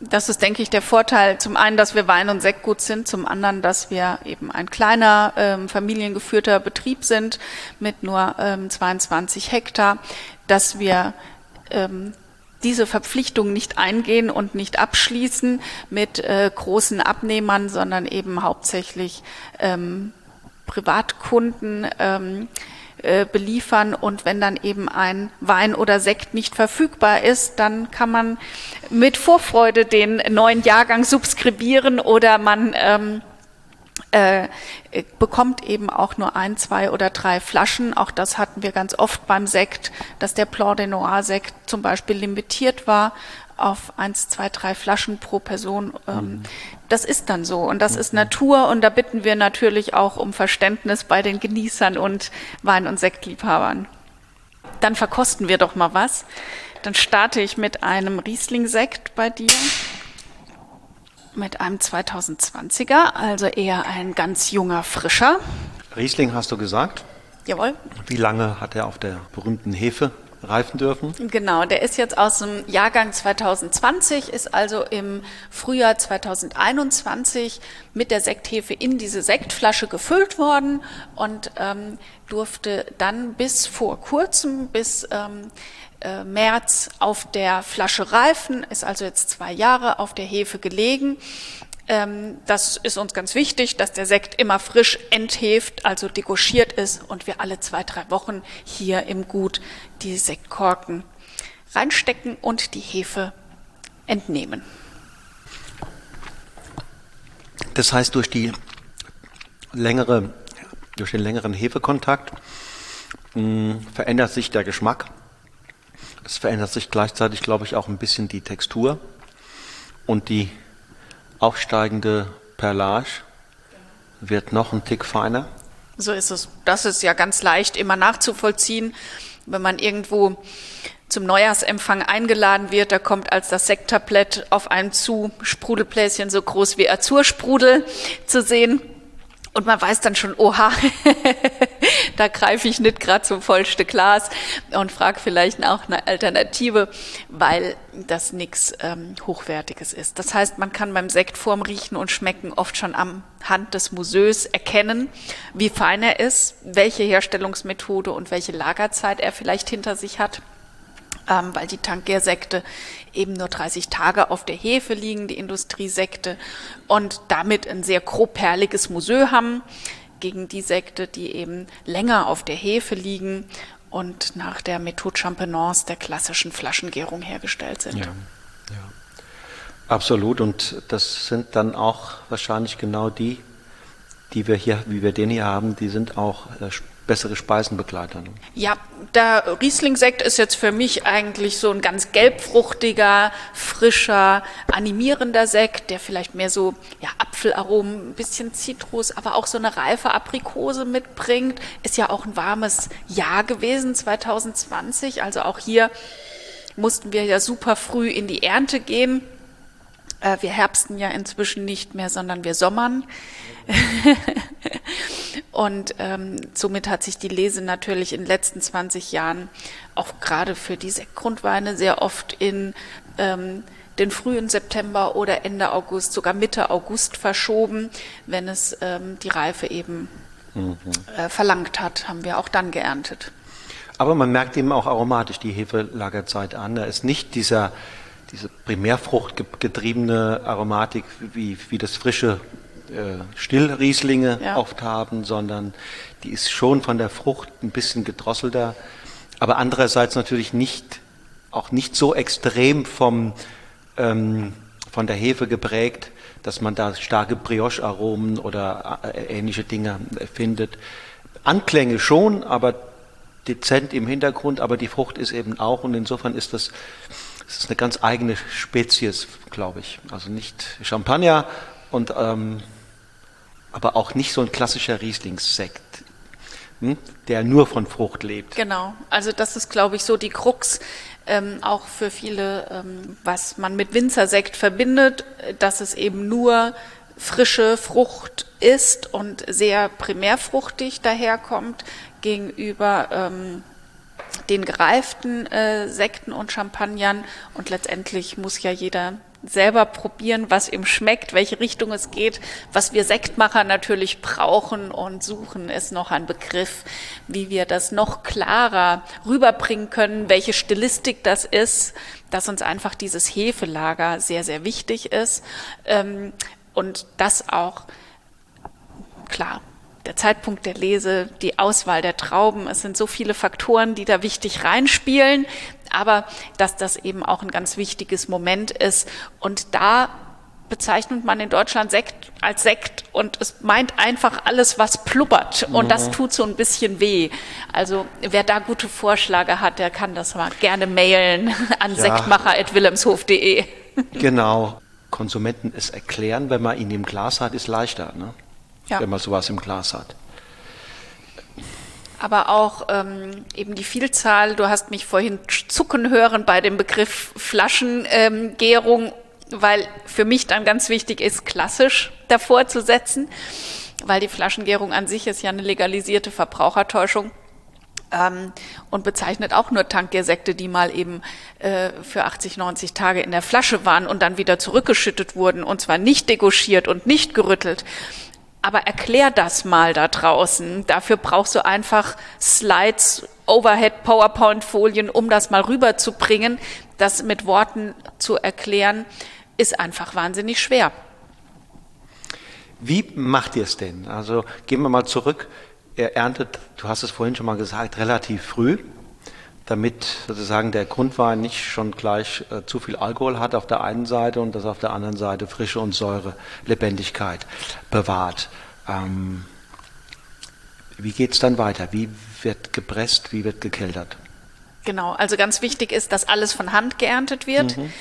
Das ist, denke ich, der Vorteil. Zum einen, dass wir Wein- und Sektgut sind, zum anderen, dass wir eben ein kleiner, ähm, familiengeführter Betrieb sind mit nur ähm, 22 Hektar, dass wir ähm, diese Verpflichtung nicht eingehen und nicht abschließen mit äh, großen Abnehmern, sondern eben hauptsächlich ähm, Privatkunden. Ähm, äh, beliefern und wenn dann eben ein Wein oder Sekt nicht verfügbar ist, dann kann man mit Vorfreude den neuen Jahrgang subskribieren oder man ähm, äh, bekommt eben auch nur ein, zwei oder drei Flaschen. Auch das hatten wir ganz oft beim Sekt, dass der Blanc de Noir Sekt zum Beispiel limitiert war auf eins, zwei, drei Flaschen pro Person. Ähm, mhm. Das ist dann so und das mhm. ist Natur und da bitten wir natürlich auch um Verständnis bei den Genießern und Wein- und Sektliebhabern. Dann verkosten wir doch mal was. Dann starte ich mit einem Riesling-Sekt bei dir. Mit einem 2020er, also eher ein ganz junger, frischer. Riesling hast du gesagt? Jawohl. Wie lange hat er auf der berühmten Hefe reifen dürfen? Genau, der ist jetzt aus dem Jahrgang 2020, ist also im Frühjahr 2021 mit der Sekthefe in diese Sektflasche gefüllt worden und ähm, durfte dann bis vor kurzem, bis ähm, äh, März auf der Flasche reifen, ist also jetzt zwei Jahre auf der Hefe gelegen das ist uns ganz wichtig, dass der Sekt immer frisch entheft, also degauchiert ist und wir alle zwei, drei Wochen hier im Gut die Sektkorken reinstecken und die Hefe entnehmen. Das heißt, durch die längere, durch den längeren Hefekontakt mh, hm, verändert sich der Geschmack. Es verändert sich gleichzeitig, glaube ich, auch ein bisschen die Textur und die aufsteigende Perlage wird noch ein Tick feiner. So ist es. Das ist ja ganz leicht immer nachzuvollziehen, wenn man irgendwo zum Neujahrsempfang eingeladen wird, da kommt als das Sekttablett auf einem zu Sprudelbläschen so groß wie Azursprudel zu sehen. Und man weiß dann schon, oha, *laughs* da greife ich nicht gerade zum vollste Glas und frage vielleicht nach einer Alternative, weil das nichts ähm, Hochwertiges ist. Das heißt, man kann beim Sekt vorm Riechen und Schmecken oft schon am Hand des Museus erkennen, wie fein er ist, welche Herstellungsmethode und welche Lagerzeit er vielleicht hinter sich hat ähm, weil die Tankgärsekte eben nur 30 Tage auf der Hefe liegen, die Industriesekte, und damit ein sehr grobperliges Museu haben gegen die Sekte, die eben länger auf der Hefe liegen und nach der Methode Champenoise der klassischen Flaschengärung hergestellt sind. Ja, ja. Absolut. Und das sind dann auch wahrscheinlich genau die, die wir hier, wie wir den hier haben, die sind auch bessere Speisenbegleiter. Ne? Ja, der Riesling-Sekt ist jetzt für mich eigentlich so ein ganz gelbfruchtiger, frischer, animierender Sekt, der vielleicht mehr so ja, Apfelaromen, ein bisschen Zitrus, aber auch so eine reife Aprikose mitbringt. Ist ja auch ein warmes Jahr gewesen, 2020. Also auch hier mussten wir ja super früh in die Ernte gehen. Äh, wir herbsten ja inzwischen nicht mehr, sondern wir sommern. *laughs* Und ähm, somit hat sich die Lese natürlich in den letzten 20 Jahren auch gerade für die Sektgrundweine sehr oft in ähm, den frühen September oder Ende August, sogar Mitte August verschoben, wenn es ähm, die Reife eben mhm. äh, verlangt hat, haben wir auch dann geerntet. Aber man merkt eben auch aromatisch die Hefelagerzeit an. Da ist nicht dieser, diese primärfruchtgetriebene Aromatik wie, wie das frische Stillrieslinge ja. oft haben, sondern die ist schon von der Frucht ein bisschen gedrosselter, aber andererseits natürlich nicht, auch nicht so extrem vom, ähm, von der Hefe geprägt, dass man da starke Brioche-Aromen oder äh, ähnliche Dinge findet. Anklänge schon, aber dezent im Hintergrund, aber die Frucht ist eben auch und insofern ist das, das ist eine ganz eigene Spezies, glaube ich. Also nicht Champagner und ähm, aber auch nicht so ein klassischer Rieslingssekt, hm, der nur von Frucht lebt. Genau, also das ist, glaube ich, so die Krux. Ähm, auch für viele, ähm, was man mit Winzersekt verbindet, dass es eben nur frische Frucht ist und sehr primärfruchtig daherkommt gegenüber ähm, den gereiften äh, Sekten und Champagnern. Und letztendlich muss ja jeder selber probieren, was ihm schmeckt, welche Richtung es geht. Was wir Sektmacher natürlich brauchen und suchen, ist noch ein Begriff, wie wir das noch klarer rüberbringen können, welche Stilistik das ist, dass uns einfach dieses Hefelager sehr, sehr wichtig ist ähm, und das auch klar der Zeitpunkt der Lese, die Auswahl der Trauben. Es sind so viele Faktoren, die da wichtig reinspielen, aber dass das eben auch ein ganz wichtiges Moment ist. Und da bezeichnet man in Deutschland Sekt als Sekt und es meint einfach alles, was pluppert und mhm. das tut so ein bisschen weh. Also wer da gute Vorschläge hat, der kann das mal gerne mailen *laughs* an ja. sektmacher.wilhelmshof.de. Genau. Konsumenten es erklären, wenn man ihn im Glas hat, ist leichter. Ne? ja. wenn man sowas im Glas hat. Aber auch ähm, eben die Vielzahl, du hast mich vorhin zucken hören bei dem Begriff Flaschengärung, weil für mich dann ganz wichtig ist, klassisch davor zu setzen, weil die Flaschengärung an sich ist ja eine legalisierte Verbrauchertäuschung. Ähm, und bezeichnet auch nur Tankgärsekte, die mal eben äh, für 80, 90 Tage in der Flasche waren und dann wieder zurückgeschüttet wurden und zwar nicht degauchiert und nicht gerüttelt. Aber erklär das mal da draußen. Dafür brauchst du einfach Slides, Overhead, PowerPoint-Folien, um das mal rüberzubringen. Das mit Worten zu erklären, ist einfach wahnsinnig schwer. Wie macht ihr es denn? Also gehen wir mal zurück. Er erntet, du hast es vorhin schon mal gesagt, relativ früh damit sozusagen der Grundwein nicht schon gleich äh, zu viel Alkohol hat auf der einen Seite und das auf der anderen Seite Frische und Säure, Lebendigkeit bewahrt. Ähm, wie geht es dann weiter? Wie wird gepresst? Wie wird gekeltert? Genau, also ganz wichtig ist, dass alles von Hand geerntet wird, mhm.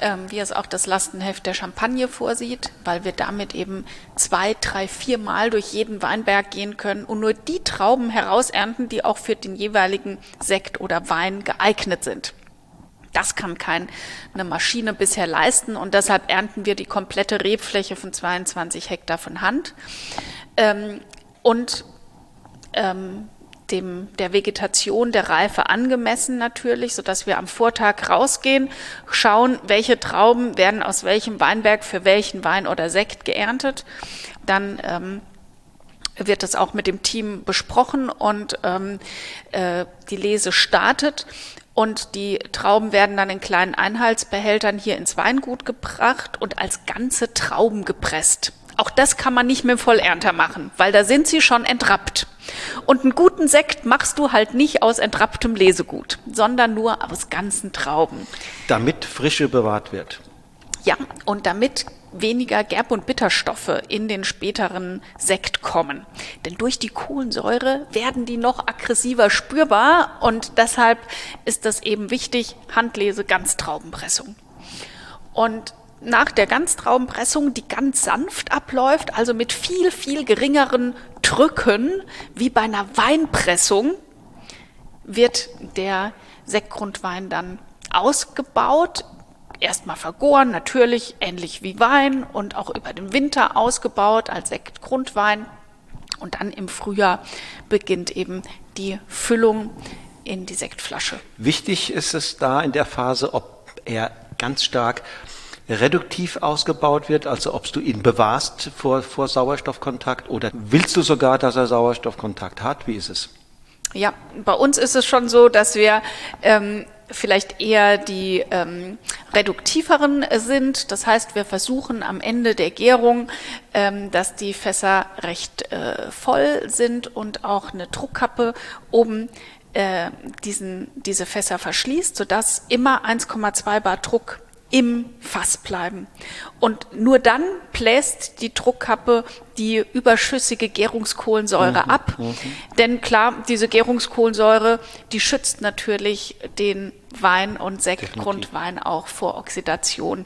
ähm, wie es auch das Lastenheft der Champagne vorsieht, weil wir damit eben zwei, drei, vier Mal durch jeden Weinberg gehen können und nur die Trauben herausernten, die auch für den jeweiligen Sekt oder Wein geeignet sind. Das kann keine Maschine bisher leisten und deshalb ernten wir die komplette Rebfläche von 22 Hektar von Hand. Ähm, und ähm, dem, der Vegetation, der Reife angemessen natürlich, sodass wir am Vortag rausgehen, schauen, welche Trauben werden aus welchem Weinberg für welchen Wein oder Sekt geerntet. Dann ähm, wird das auch mit dem Team besprochen und ähm, äh, die Lese startet. Und die Trauben werden dann in kleinen Einheitsbehältern hier ins Weingut gebracht und als ganze Trauben gepresst. Auch das kann man nicht mit dem Vollernter machen, weil da sind sie schon entrappt. Und einen guten Sekt machst du halt nicht aus entrapptem Lesegut, sondern nur aus ganzen Trauben. Damit Frische bewahrt wird. Ja, und damit weniger Gerb- und Bitterstoffe in den späteren Sekt kommen. Denn durch die Kohlensäure werden die noch aggressiver spürbar und deshalb ist das eben wichtig, Handlese Ganztraubenpressung. Und nach der Ganztraubenpressung, die ganz sanft abläuft, also mit viel, viel geringeren Drücken wie bei einer Weinpressung, wird der Sektgrundwein dann ausgebaut erstmal vergoren, natürlich ähnlich wie Wein und auch über den Winter ausgebaut als Sektgrundwein. Und dann im Frühjahr beginnt eben die Füllung in die Sektflasche. Wichtig ist es da in der Phase, ob er ganz stark reduktiv ausgebaut wird, also ob du ihn bewahrst vor, vor Sauerstoffkontakt oder willst du sogar, dass er Sauerstoffkontakt hat? Wie ist es? Ja, bei uns ist es schon so, dass wir ähm, vielleicht eher die ähm, reduktiveren sind. Das heißt, wir versuchen am Ende der Gärung, ähm, dass die Fässer recht äh, voll sind und auch eine Druckkappe oben äh, diesen, diese Fässer verschließt, sodass immer 1,2 Bar Druck im Fass bleiben. Und nur dann bläst die Druckkappe die überschüssige Gärungskohlensäure mhm. ab. Mhm. Denn klar, diese Gärungskohlensäure, die schützt natürlich den Wein und Sektgrundwein auch vor Oxidation.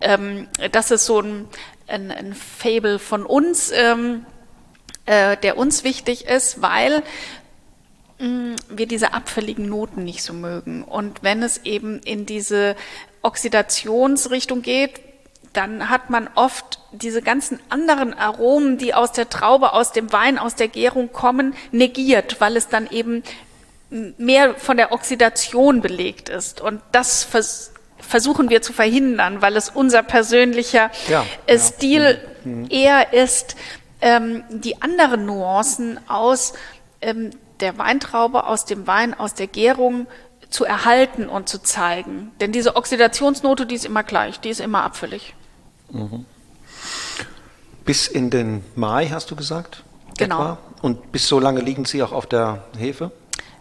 Ähm, das ist so ein, ein, ein Fable von uns, ähm, äh, der uns wichtig ist, weil mm, wir diese abfälligen Noten nicht so mögen. Und wenn es eben in diese Oxidationsrichtung geht, dann hat man oft diese ganzen anderen Aromen, die aus der Traube, aus dem Wein, aus der Gärung kommen, negiert, weil es dann eben mehr von der Oxidation belegt ist. Und das vers versuchen wir zu verhindern, weil es unser persönlicher ja, äh, Stil ja. Mhm. eher ist, ähm, die anderen Nuancen aus ähm, der Weintraube, aus dem Wein, aus der Gärung zu erhalten und zu zeigen. Denn diese Oxidationsnote, die ist immer gleich, die ist immer abfällig. Mhm. Bis in den Mai, hast du gesagt? Genau. Etwa? Und bis so lange liegen sie auch auf der Hefe?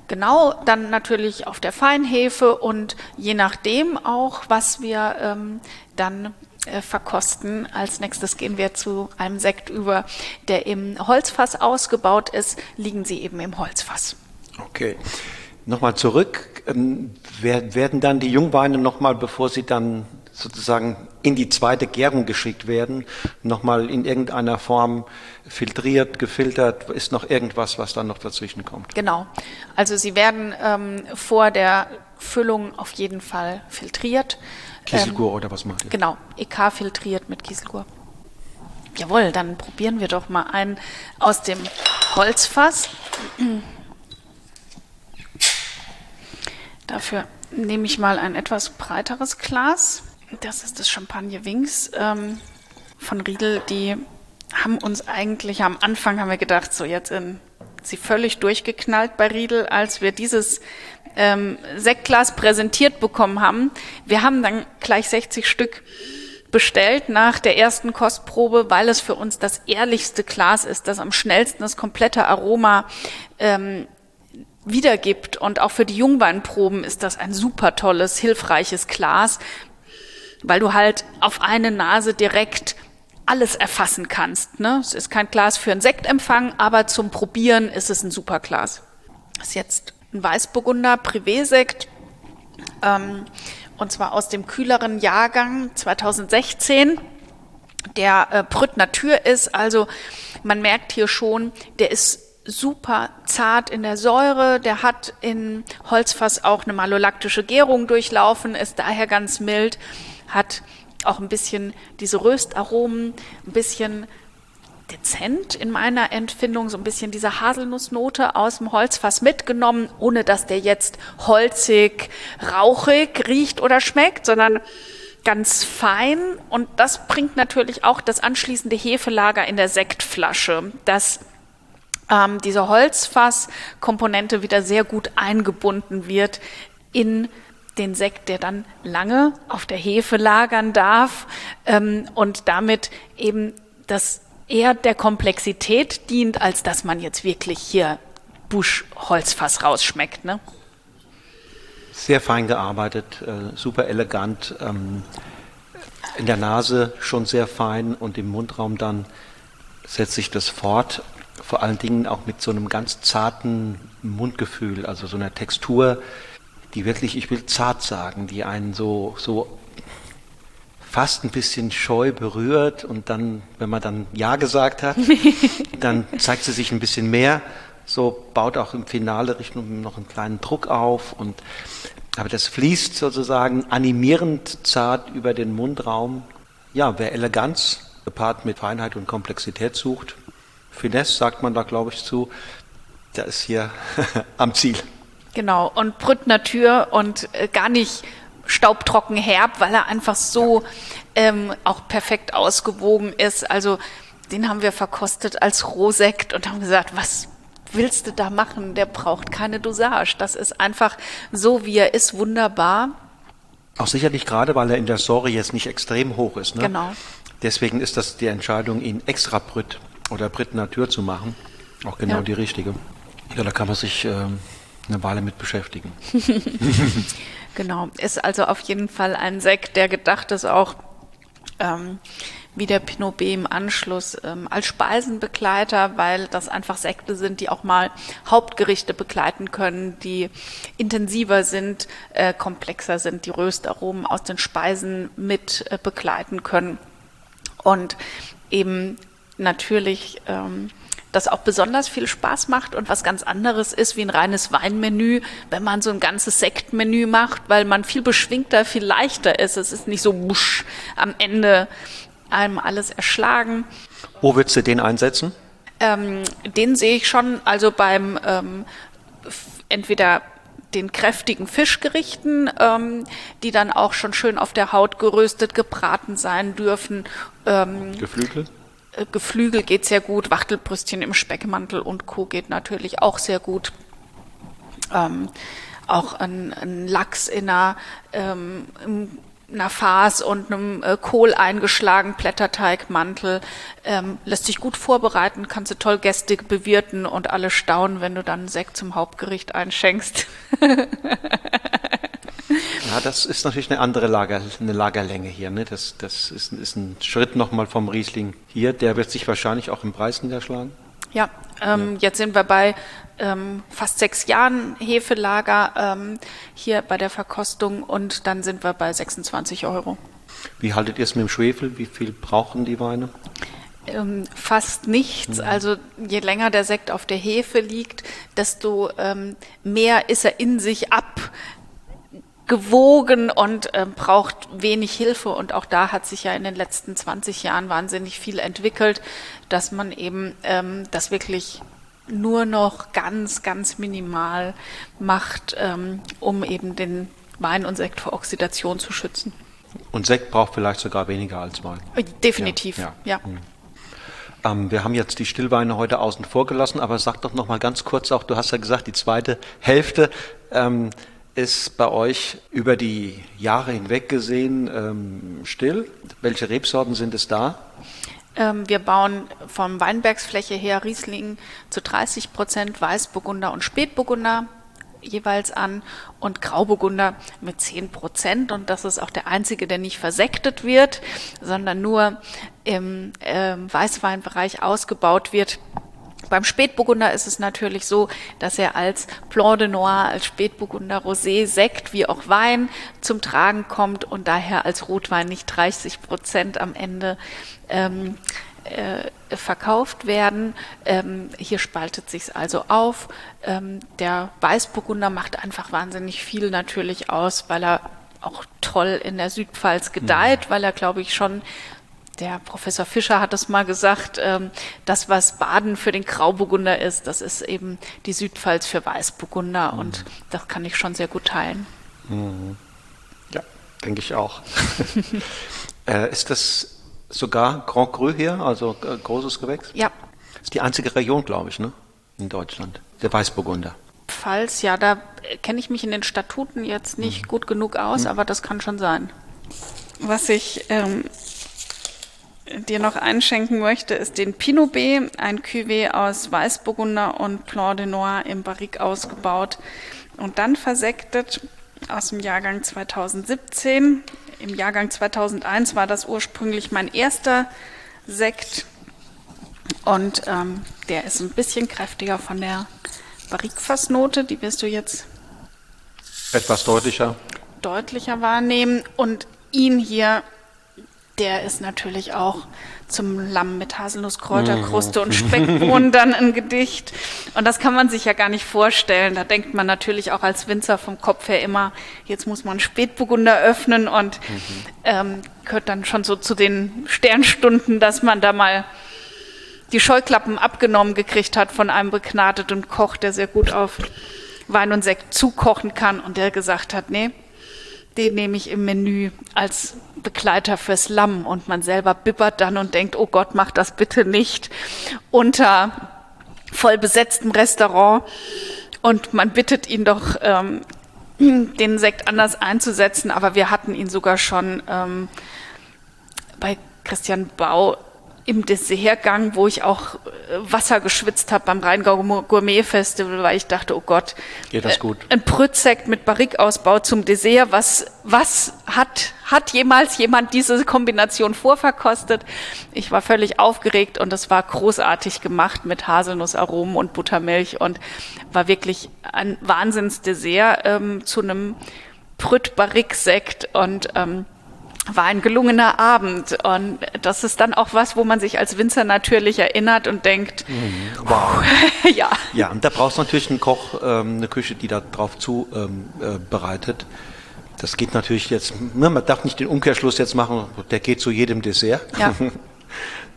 Genau, dann natürlich auf der Feinhefe und je nachdem auch, was wir ähm, dann äh, verkosten. Als nächstes gehen wir zu einem Sekt über, der im Holzfass ausgebaut ist, liegen sie eben im Holzfass. Okay. Nochmal zurück, ähm, werden dann die Jungweine nochmal, bevor sie dann sozusagen in die zweite Gärung geschickt werden, nochmal in irgendeiner Form filtriert, gefiltert? Ist noch irgendwas, was dann noch dazwischen kommt? Genau. Also sie werden ähm, vor der Füllung auf jeden Fall filtriert. Kieselgur ähm, oder was macht ihr? Genau, EK filtriert mit Kieselgur. Jawohl, dann probieren wir doch mal einen aus dem Holzfass. Dafür nehme ich mal ein etwas breiteres Glas. Das ist das Champagner Wings ähm, von Riedel. Die haben uns eigentlich am Anfang haben wir gedacht, so jetzt in sie völlig durchgeknallt bei Riedel, als wir dieses ähm, Sektglas präsentiert bekommen haben. Wir haben dann gleich 60 Stück bestellt nach der ersten Kostprobe, weil es für uns das ehrlichste Glas ist, das am schnellsten das komplette Aroma ähm, wiedergibt. Und auch für die Jungweinproben ist das ein super tolles, hilfreiches Glas, weil du halt auf eine Nase direkt alles erfassen kannst. Ne? Es ist kein Glas für einen Sektempfang, aber zum Probieren ist es ein super Glas. Das ist jetzt ein Weißburgunder Privé-Sekt, ähm, und zwar aus dem kühleren Jahrgang 2016, der äh, Brüt Natur ist. Also man merkt hier schon, der ist super zart in der Säure. Der hat in Holzfass auch eine malolaktische Gärung durchlaufen, ist daher ganz mild, hat auch ein bisschen diese Röstaromen, ein bisschen dezent in meiner Empfindung, so ein bisschen diese Haselnussnote aus dem Holzfass mitgenommen, ohne dass der jetzt holzig, rauchig riecht oder schmeckt, sondern ganz fein. Und das bringt natürlich auch das anschließende Hefelager in der Sektflasche, dass ähm, diese Holzfasskomponente wieder sehr gut eingebunden wird in den Sekt, der dann lange auf der Hefe lagern darf ähm, und damit eben das eher der Komplexität dient, als dass man jetzt wirklich hier Buschholzfass rausschmeckt. Ne? Sehr fein gearbeitet, äh, super elegant. Ähm, in der Nase schon sehr fein und im Mundraum dann setzt sich das fort. Vor allen Dingen auch mit so einem ganz zarten Mundgefühl, also so einer Textur, die wirklich, ich will zart sagen, die einen so, so fast ein bisschen scheu berührt und dann, wenn man dann Ja gesagt hat, *laughs* dann zeigt sie sich ein bisschen mehr. So baut auch im Finale Richtung noch einen kleinen Druck auf und aber das fließt sozusagen animierend zart über den Mundraum. Ja, wer Eleganz gepaart mit Feinheit und Komplexität sucht, Finesse sagt man da glaube ich zu, der ist hier *laughs* am Ziel. Genau, und Brütt Natur und äh, gar nicht staubtrocken herb, weil er einfach so ähm, auch perfekt ausgewogen ist. Also den haben wir verkostet als Rohsekt und haben gesagt, was willst du da machen? Der braucht keine Dosage. Das ist einfach so, wie er ist, wunderbar. Auch sicherlich gerade, weil er in der Säure jetzt nicht extrem hoch ist. Ne? Genau. Deswegen ist das die Entscheidung, ihn extra Brütt oder Brütt Natur zu machen, auch genau ja. die richtige. Ja, da kann man sich ähm, eine Weile mit beschäftigen. *laughs* genau, ist also auf jeden Fall ein Sekt, der gedacht ist auch ähm, wie der Pinot B im Anschluss ähm, als Speisenbegleiter, weil das einfach Sekte sind, die auch mal Hauptgerichte begleiten können, die intensiver sind, äh, komplexer sind, die Röstaromen aus den Speisen mit äh, begleiten können und eben natürlich ähm, das auch besonders viel Spaß macht und was ganz anderes ist wie ein reines Weinmenü, wenn man so ein ganzes Sektmenü macht, weil man viel beschwingter, viel leichter ist. Es ist nicht so wusch am Ende einem alles erschlagen. Wo würdest du den einsetzen? Ähm, den sehe ich schon, also beim ähm, entweder den kräftigen Fischgerichten, ähm, die dann auch schon schön auf der Haut geröstet, gebraten sein dürfen. Ähm, Geflügel? Geflügel geht sehr gut, Wachtelbrüstchen im Speckmantel und Co. geht natürlich auch sehr gut. Ähm, auch ein, ein, Lachs in einer, ähm, einer Farce und einem äh, Kohl eingeschlagen, Blätterteigmantel, ähm, lässt sich gut vorbereiten, kannst du toll Gäste bewirten und alle staunen, wenn du dann Sekt zum Hauptgericht einschenkst. *laughs* Ja, das ist natürlich eine andere Lager, eine Lagerlänge hier. Ne? Das, das ist, ist ein Schritt nochmal vom Riesling hier. Der wird sich wahrscheinlich auch im Preis niederschlagen. Ja, ähm, ja. jetzt sind wir bei ähm, fast sechs Jahren Hefelager ähm, hier bei der Verkostung und dann sind wir bei 26 Euro. Wie haltet ihr es mit dem Schwefel? Wie viel brauchen die Weine? Ähm, fast nichts. Mhm. Also je länger der Sekt auf der Hefe liegt, desto ähm, mehr ist er in sich ab gewogen und äh, braucht wenig Hilfe. Und auch da hat sich ja in den letzten 20 Jahren wahnsinnig viel entwickelt, dass man eben ähm, das wirklich nur noch ganz, ganz minimal macht, ähm, um eben den Wein und Sekt vor Oxidation zu schützen. Und Sekt braucht vielleicht sogar weniger als Wein. Äh, definitiv, ja. ja. ja. Mhm. Ähm, wir haben jetzt die Stillweine heute außen vor gelassen, aber sag doch noch mal ganz kurz auch, du hast ja gesagt, die zweite Hälfte ähm, ist bei euch über die Jahre hinweg gesehen ähm, still? Welche Rebsorten sind es da? Ähm, wir bauen vom Weinbergsfläche her Riesling zu 30 Prozent Weißburgunder und Spätburgunder jeweils an und Grauburgunder mit 10 Prozent. Und das ist auch der einzige, der nicht versektet wird, sondern nur im äh, Weißweinbereich ausgebaut wird. Beim Spätburgunder ist es natürlich so, dass er als Blanc de Noir, als Spätburgunder Rosé, Sekt wie auch Wein zum Tragen kommt und daher als Rotwein nicht 30 Prozent am Ende ähm, äh, verkauft werden. Ähm, hier spaltet sich also auf. Ähm, der Weißburgunder macht einfach wahnsinnig viel natürlich aus, weil er auch toll in der Südpfalz gedeiht, mhm. weil er, glaube ich, schon der Professor Fischer hat es mal gesagt, ähm, das, was Baden für den Grauburgunder ist, das ist eben die Südpfalz für Weißburgunder mhm. und das kann ich schon sehr gut teilen. Mhm. Ja, denke ich auch. *laughs* äh, ist das sogar Grand Cru hier, also äh, großes Gewächs? Ja. Das ist die einzige Region, glaube ich, ne? in Deutschland, der Weißburgunder. Pfalz, ja, da kenne ich mich in den Statuten jetzt nicht mhm. gut genug aus, mhm. aber das kann schon sein. Was ich ähm, dir noch einschenken möchte, ist den Pinot B, ein Cuvée aus Weißburgunder und Blanc de Noir im Barrique ausgebaut und dann versektet aus dem Jahrgang 2017. Im Jahrgang 2001 war das ursprünglich mein erster Sekt und ähm, der ist ein bisschen kräftiger von der Barrique-Fassnote, die wirst du jetzt etwas deutlicher deutlicher wahrnehmen und ihn hier der ist natürlich auch zum Lamm mit Haselnusskräuterkruste und Speckbohnen *laughs* dann ein Gedicht. Und das kann man sich ja gar nicht vorstellen. Da denkt man natürlich auch als Winzer vom Kopf her immer, jetzt muss man Spätburgunder öffnen und mhm. ähm, gehört dann schon so zu den Sternstunden, dass man da mal die Scheuklappen abgenommen gekriegt hat von einem begnadeten Koch, der sehr gut auf Wein und Sekt zukochen kann und der gesagt hat, nee, den nehme ich im Menü als Begleiter fürs Lamm. Und man selber bibbert dann und denkt, oh Gott, mach das bitte nicht unter voll besetztem Restaurant. Und man bittet ihn doch, ähm, den Sekt anders einzusetzen, aber wir hatten ihn sogar schon ähm, bei Christian Bau im Dessertgang, wo ich auch äh, Wasser geschwitzt habe beim Rheingau Gourmet Festival, weil ich dachte, oh Gott, geht das gut? Äh, ein Prützsekt mit Barrikausbau zum Dessert, was was hat hat jemals jemand diese Kombination vorverkostet? Ich war völlig aufgeregt und es war großartig gemacht mit Haselnussaromen und Buttermilch und war wirklich ein Wahnsinnsdessert ähm, zu einem Prütt Barrique Sekt und ähm, war ein gelungener Abend. Und das ist dann auch was, wo man sich als Winzer natürlich erinnert und denkt, mhm. wow. *laughs* ja. Ja, und da brauchst du natürlich einen Koch, ähm, eine Küche, die da drauf zu ähm, äh. Das geht natürlich jetzt, ne, man darf nicht den Umkehrschluss jetzt machen, der geht zu jedem Dessert. Ja. *laughs*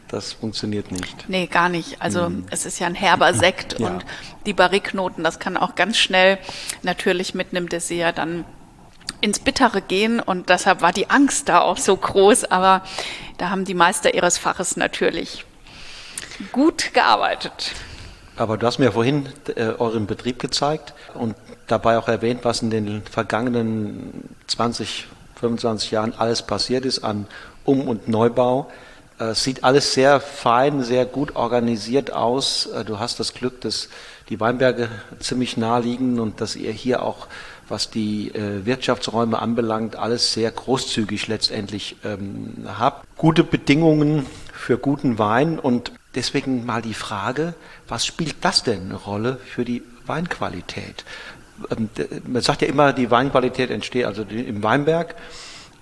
Das funktioniert nicht. Nee, gar nicht. Also mhm. es ist ja ein herber Sekt ja. und die Barriknoten, das kann auch ganz schnell natürlich mit einem Dessert dann ins Bittere gehen und deshalb war die Angst da auch so groß, aber da haben die Meister ihres Faches natürlich gut gearbeitet. Aber du hast mir vorhin äh, euren Betrieb gezeigt und dabei auch erwähnt, was in den vergangenen 20, 25 Jahren alles passiert ist an Um- und Neubau. Äh, sieht alles sehr fein, sehr gut organisiert aus. Äh, du hast das Glück, dass die Weinberge ziemlich nah liegen und dass ihr hier auch was die äh, Wirtschaftsräume anbelangt, alles sehr großzügig letztendlich ähm, habt. Gute Bedingungen für guten Wein und deswegen mal die Frage, was spielt das denn eine Rolle für die Weinqualität? Ähm, man sagt ja immer, die Weinqualität entsteht also im Weinberg,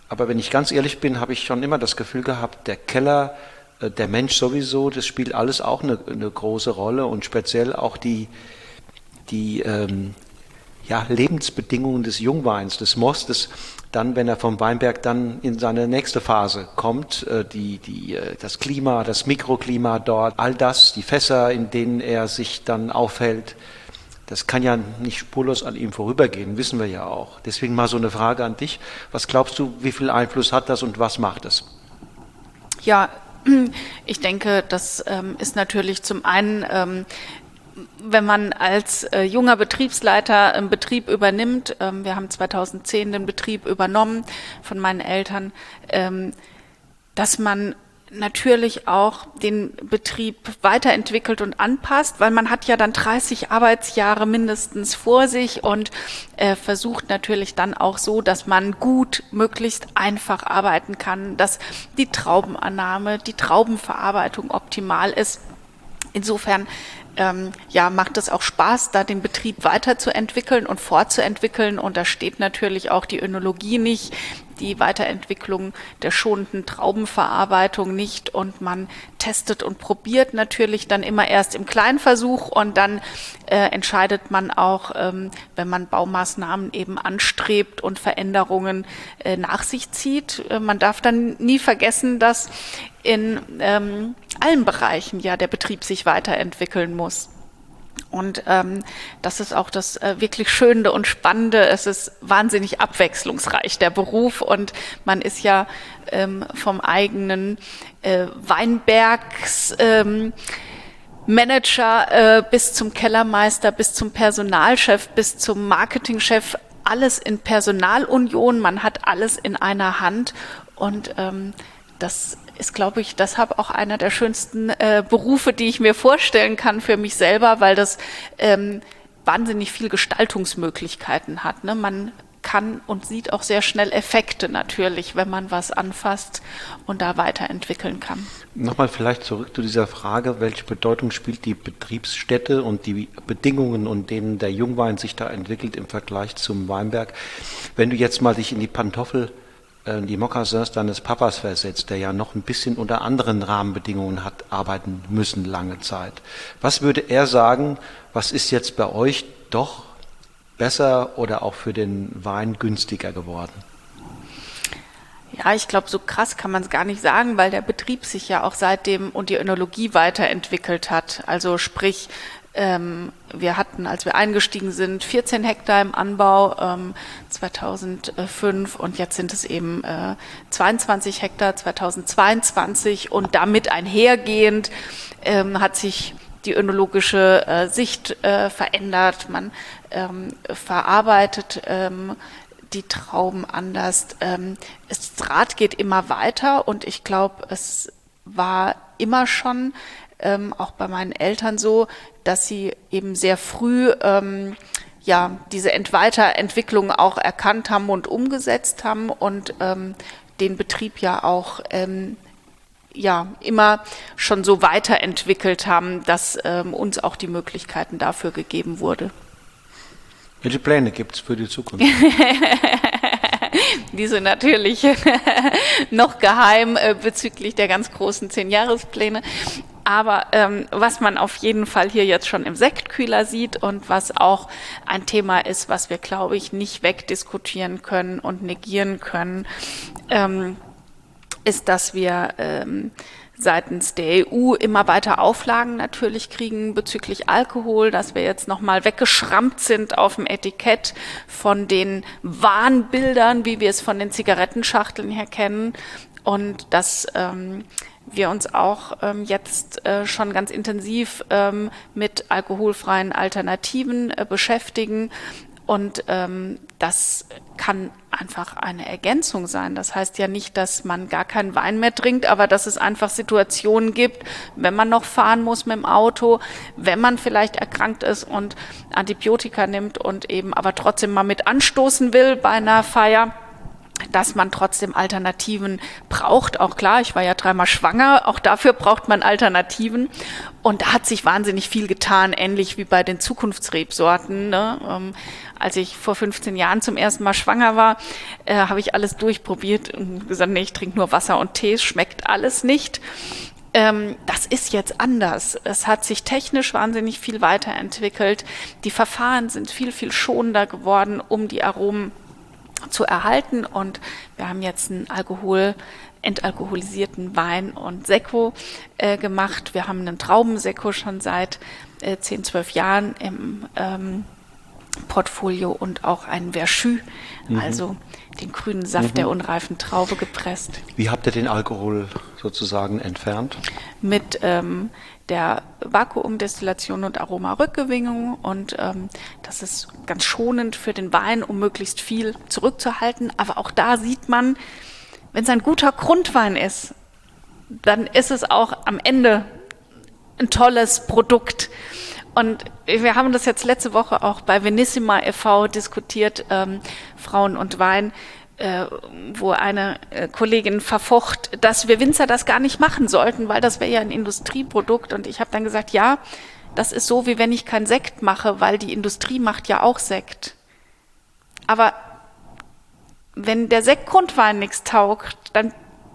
aber wenn ich ganz ehrlich bin, habe ich schon immer das Gefühl gehabt, der Keller, äh, der Mensch sowieso, das spielt alles auch eine, eine große Rolle und speziell auch die, die ähm, ja, Lebensbedingungen des Jungweins, des Mostes, dann, wenn er vom Weinberg dann in seine nächste Phase kommt, äh, die, die, äh, das Klima, das Mikroklima dort, all das, die Fässer, in denen er sich dann aufhält, das kann ja nicht spurlos an ihm vorübergehen, wissen wir ja auch. Deswegen mal so eine Frage an dich. Was glaubst du, wie viel Einfluss hat das und was macht es? Ja, *clears throat* ich denke, das ähm, ist natürlich zum einen ähm, wenn man als äh, junger Betriebsleiter einen Betrieb übernimmt, ähm, wir haben 2010 den Betrieb übernommen von meinen Eltern, ähm, dass man natürlich auch den Betrieb weiterentwickelt und anpasst, weil man hat ja dann 30 Arbeitsjahre mindestens vor sich und äh, versucht natürlich dann auch so, dass man gut, möglichst einfach arbeiten kann, dass die Traubenannahme, die Traubenverarbeitung optimal ist. Insofern ähm, ja, macht es auch Spaß, da den Betrieb weiterzuentwickeln und fortzuentwickeln. Und da steht natürlich auch die Önologie nicht, die Weiterentwicklung der schonenden Traubenverarbeitung nicht und man testet und probiert natürlich dann immer erst im Kleinversuch und dann äh, entscheidet man auch, ähm, wenn man Baumaßnahmen eben anstrebt und Veränderungen äh, nach sich zieht. Äh, man darf dann nie vergessen, dass in ähm, allen Bereichen ja der Betrieb sich weiterentwickeln muss. Und ähm, das ist auch das äh, wirklich Schöne und Spannende. Es ist wahnsinnig abwechslungsreich, der Beruf. Und man ist ja ähm, vom eigenen äh, Weinbergs. Ähm, Manager äh, bis zum Kellermeister, bis zum Personalchef, bis zum Marketingchef, alles in Personalunion. Man hat alles in einer Hand und ähm, das ist, glaube ich, deshalb auch einer der schönsten äh, Berufe, die ich mir vorstellen kann für mich selber, weil das ähm, wahnsinnig viel Gestaltungsmöglichkeiten hat. Ne? Man kann und sieht auch sehr schnell Effekte natürlich, wenn man was anfasst und da weiterentwickeln kann. Nochmal vielleicht zurück zu dieser Frage, welche Bedeutung spielt die Betriebsstätte und die Bedingungen, unter denen der Jungwein sich da entwickelt im Vergleich zum Weinberg. Wenn du jetzt mal dich in die Pantoffel die Mokassins deines Papas versetzt, der ja noch ein bisschen unter anderen Rahmenbedingungen hat arbeiten müssen lange Zeit. Was würde er sagen, was ist jetzt bei euch doch besser oder auch für den Wein günstiger geworden? Ja, ich glaube, so krass kann man es gar nicht sagen, weil der Betrieb sich ja auch seitdem und die Önologie weiterentwickelt hat. Also sprich, ähm, wir hatten, als wir eingestiegen sind, 14 Hektar im Anbau ähm, 2005 und jetzt sind es eben äh, 22 Hektar 2022 und damit einhergehend ähm, hat sich die önologische äh, Sicht äh, verändert. Man ähm, verarbeitet ähm, die Trauben anders. Ähm, das Rad geht immer weiter und ich glaube, es war immer schon ähm, auch bei meinen Eltern so, dass sie eben sehr früh ähm, ja diese Weiterentwicklung auch erkannt haben und umgesetzt haben und ähm, den Betrieb ja auch ähm, ja immer schon so weiterentwickelt haben, dass ähm, uns auch die Möglichkeiten dafür gegeben wurde. Welche Pläne gibt es für die Zukunft? *laughs* die sind natürlich *laughs* noch geheim äh, bezüglich der ganz großen Zehn-Jahrespläne. Aber ähm, was man auf jeden Fall hier jetzt schon im Sektkühler sieht und was auch ein Thema ist, was wir, glaube ich, nicht wegdiskutieren können und negieren können, ähm, ist, dass wir ähm, seitens der EU immer weiter Auflagen natürlich kriegen bezüglich Alkohol, dass wir jetzt nochmal weggeschrammt sind auf dem Etikett von den Warnbildern, wie wir es von den Zigarettenschachteln her kennen. Und dass ähm, wir uns auch ähm, jetzt äh, schon ganz intensiv ähm, mit alkoholfreien Alternativen äh, beschäftigen. Und ähm, das kann einfach eine Ergänzung sein. Das heißt ja nicht, dass man gar keinen Wein mehr trinkt, aber dass es einfach Situationen gibt, wenn man noch fahren muss mit dem Auto, wenn man vielleicht erkrankt ist und Antibiotika nimmt und eben aber trotzdem mal mit anstoßen will bei einer Feier dass man trotzdem Alternativen braucht. Auch klar, ich war ja dreimal schwanger, auch dafür braucht man Alternativen. Und da hat sich wahnsinnig viel getan, ähnlich wie bei den Zukunftsrebsorten. Ne? Ähm, als ich vor 15 Jahren zum ersten Mal schwanger war, äh, habe ich alles durchprobiert und gesagt, nee, ich trinke nur Wasser und Tee, schmeckt alles nicht. Ähm, das ist jetzt anders. Es hat sich technisch wahnsinnig viel weiterentwickelt. Die Verfahren sind viel, viel schonender geworden, um die Aromen zu erhalten. Und wir haben jetzt einen Alkohol, entalkoholisierten Wein und Sekko äh, gemacht. Wir haben einen Traubensekko schon seit äh, 10, 12 Jahren im ähm, Portfolio und auch einen Verschü, mhm. also den grünen Saft mhm. der unreifen Traube gepresst. Wie habt ihr den Alkohol sozusagen entfernt? Mit ähm, der Vakuumdestillation und Aromarückgewinnung und ähm, das ist ganz schonend für den Wein, um möglichst viel zurückzuhalten. Aber auch da sieht man, wenn es ein guter Grundwein ist, dann ist es auch am Ende ein tolles Produkt. Und wir haben das jetzt letzte Woche auch bei Venissima e.V. diskutiert, ähm, Frauen und Wein äh, wo eine äh, Kollegin verfocht, dass wir Winzer das gar nicht machen sollten, weil das wäre ja ein Industrieprodukt. Und ich habe dann gesagt, ja, das ist so, wie wenn ich kein Sekt mache, weil die Industrie macht ja auch Sekt. Aber wenn der Sekt Grundwein nichts taugt, dann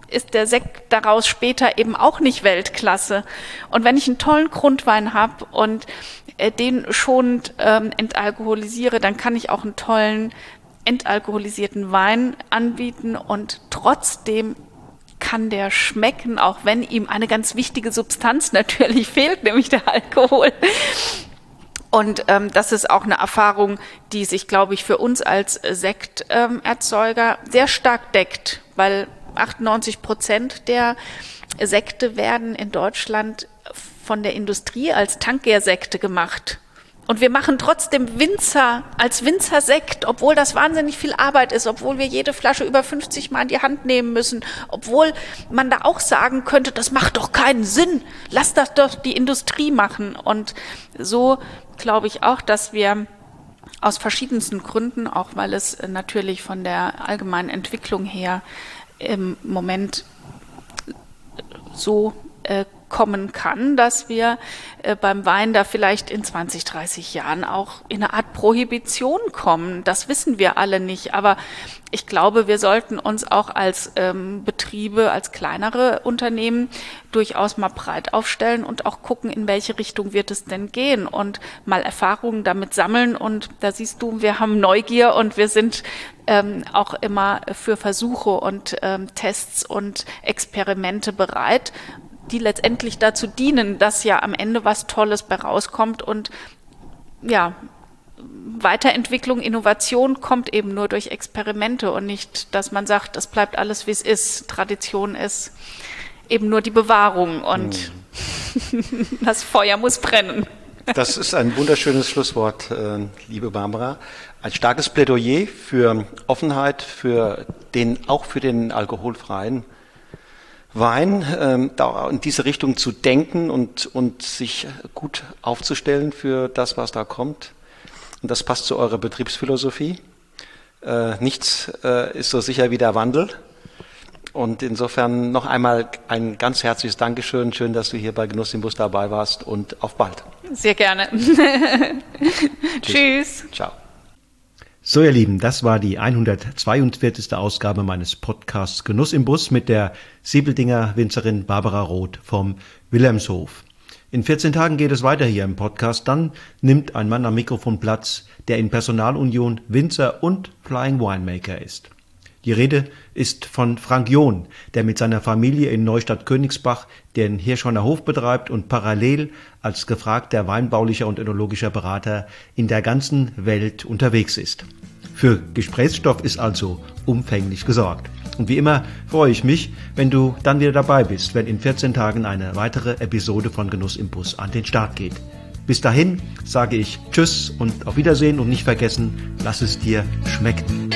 ist der Sekt daraus später eben auch nicht Weltklasse. Und wenn ich einen tollen Grundwein habe und äh, den schonend ähm, entalkoholisiere, dann kann ich auch einen tollen entalkoholisierten Wein anbieten und trotzdem kann der schmecken, auch wenn ihm eine ganz wichtige Substanz *laughs* natürlich fehlt, nämlich der Alkohol. Und ähm, das ist auch eine Erfahrung, die sich, glaube ich, für uns als Sekterzeuger ähm, sehr stark deckt, weil 98 Prozent der Sekte werden in Deutschland von der Industrie als Tankgärsekte gemacht. Und wir machen trotzdem Winzer als Winzersekt, obwohl das wahnsinnig viel Arbeit ist, obwohl wir jede Flasche über 50 Mal in die Hand nehmen müssen, obwohl man da auch sagen könnte, das macht doch keinen Sinn. Lass das doch die Industrie machen. Und so glaube ich auch, dass wir aus verschiedensten Gründen, auch weil es natürlich von der allgemeinen Entwicklung her im Moment so äh, kommen kann, dass wir äh, beim Wein da vielleicht in 20, 30 Jahren auch in eine Art Prohibition kommen. Das wissen wir alle nicht. Aber ich glaube, wir sollten uns auch als ähm, Betriebe, als kleinere Unternehmen durchaus mal breit aufstellen und auch gucken, in welche Richtung wird es denn gehen und mal Erfahrungen damit sammeln. Und da siehst du, wir haben Neugier und wir sind ähm, auch immer für Versuche und ähm, Tests und Experimente bereit die letztendlich dazu dienen, dass ja am Ende was Tolles bei rauskommt und ja, Weiterentwicklung, Innovation kommt eben nur durch Experimente und nicht, dass man sagt, das bleibt alles wie es ist. Tradition ist eben nur die Bewahrung und mhm. *laughs* das Feuer muss brennen. Das ist ein wunderschönes Schlusswort, äh, liebe Barbara. Ein starkes Plädoyer für Offenheit, für den, auch für den alkoholfreien Wein, ähm, da in diese Richtung zu denken und, und sich gut aufzustellen für das, was da kommt. Und das passt zu eurer Betriebsphilosophie. Äh, nichts äh, ist so sicher wie der Wandel. Und insofern noch einmal ein ganz herzliches Dankeschön. Schön, dass du hier bei Genuss im Bus dabei warst und auf bald. Sehr gerne. *laughs* Tschüss. Ciao. So, ihr Lieben, das war die 142. Ausgabe meines Podcasts Genuss im Bus mit der Siebeldinger Winzerin Barbara Roth vom Wilhelmshof. In 14 Tagen geht es weiter hier im Podcast. Dann nimmt ein Mann am Mikrofon Platz, der in Personalunion Winzer und Flying Winemaker ist. Die Rede ist von Frank John, der mit seiner Familie in Neustadt Königsbach den Hirschhorner Hof betreibt und parallel als gefragter weinbaulicher und önologischer Berater in der ganzen Welt unterwegs ist. Für Gesprächsstoff ist also umfänglich gesorgt. Und wie immer freue ich mich, wenn du dann wieder dabei bist, wenn in 14 Tagen eine weitere Episode von Genuss im Bus an den Start geht. Bis dahin sage ich Tschüss und auf Wiedersehen und nicht vergessen, lass es dir schmecken.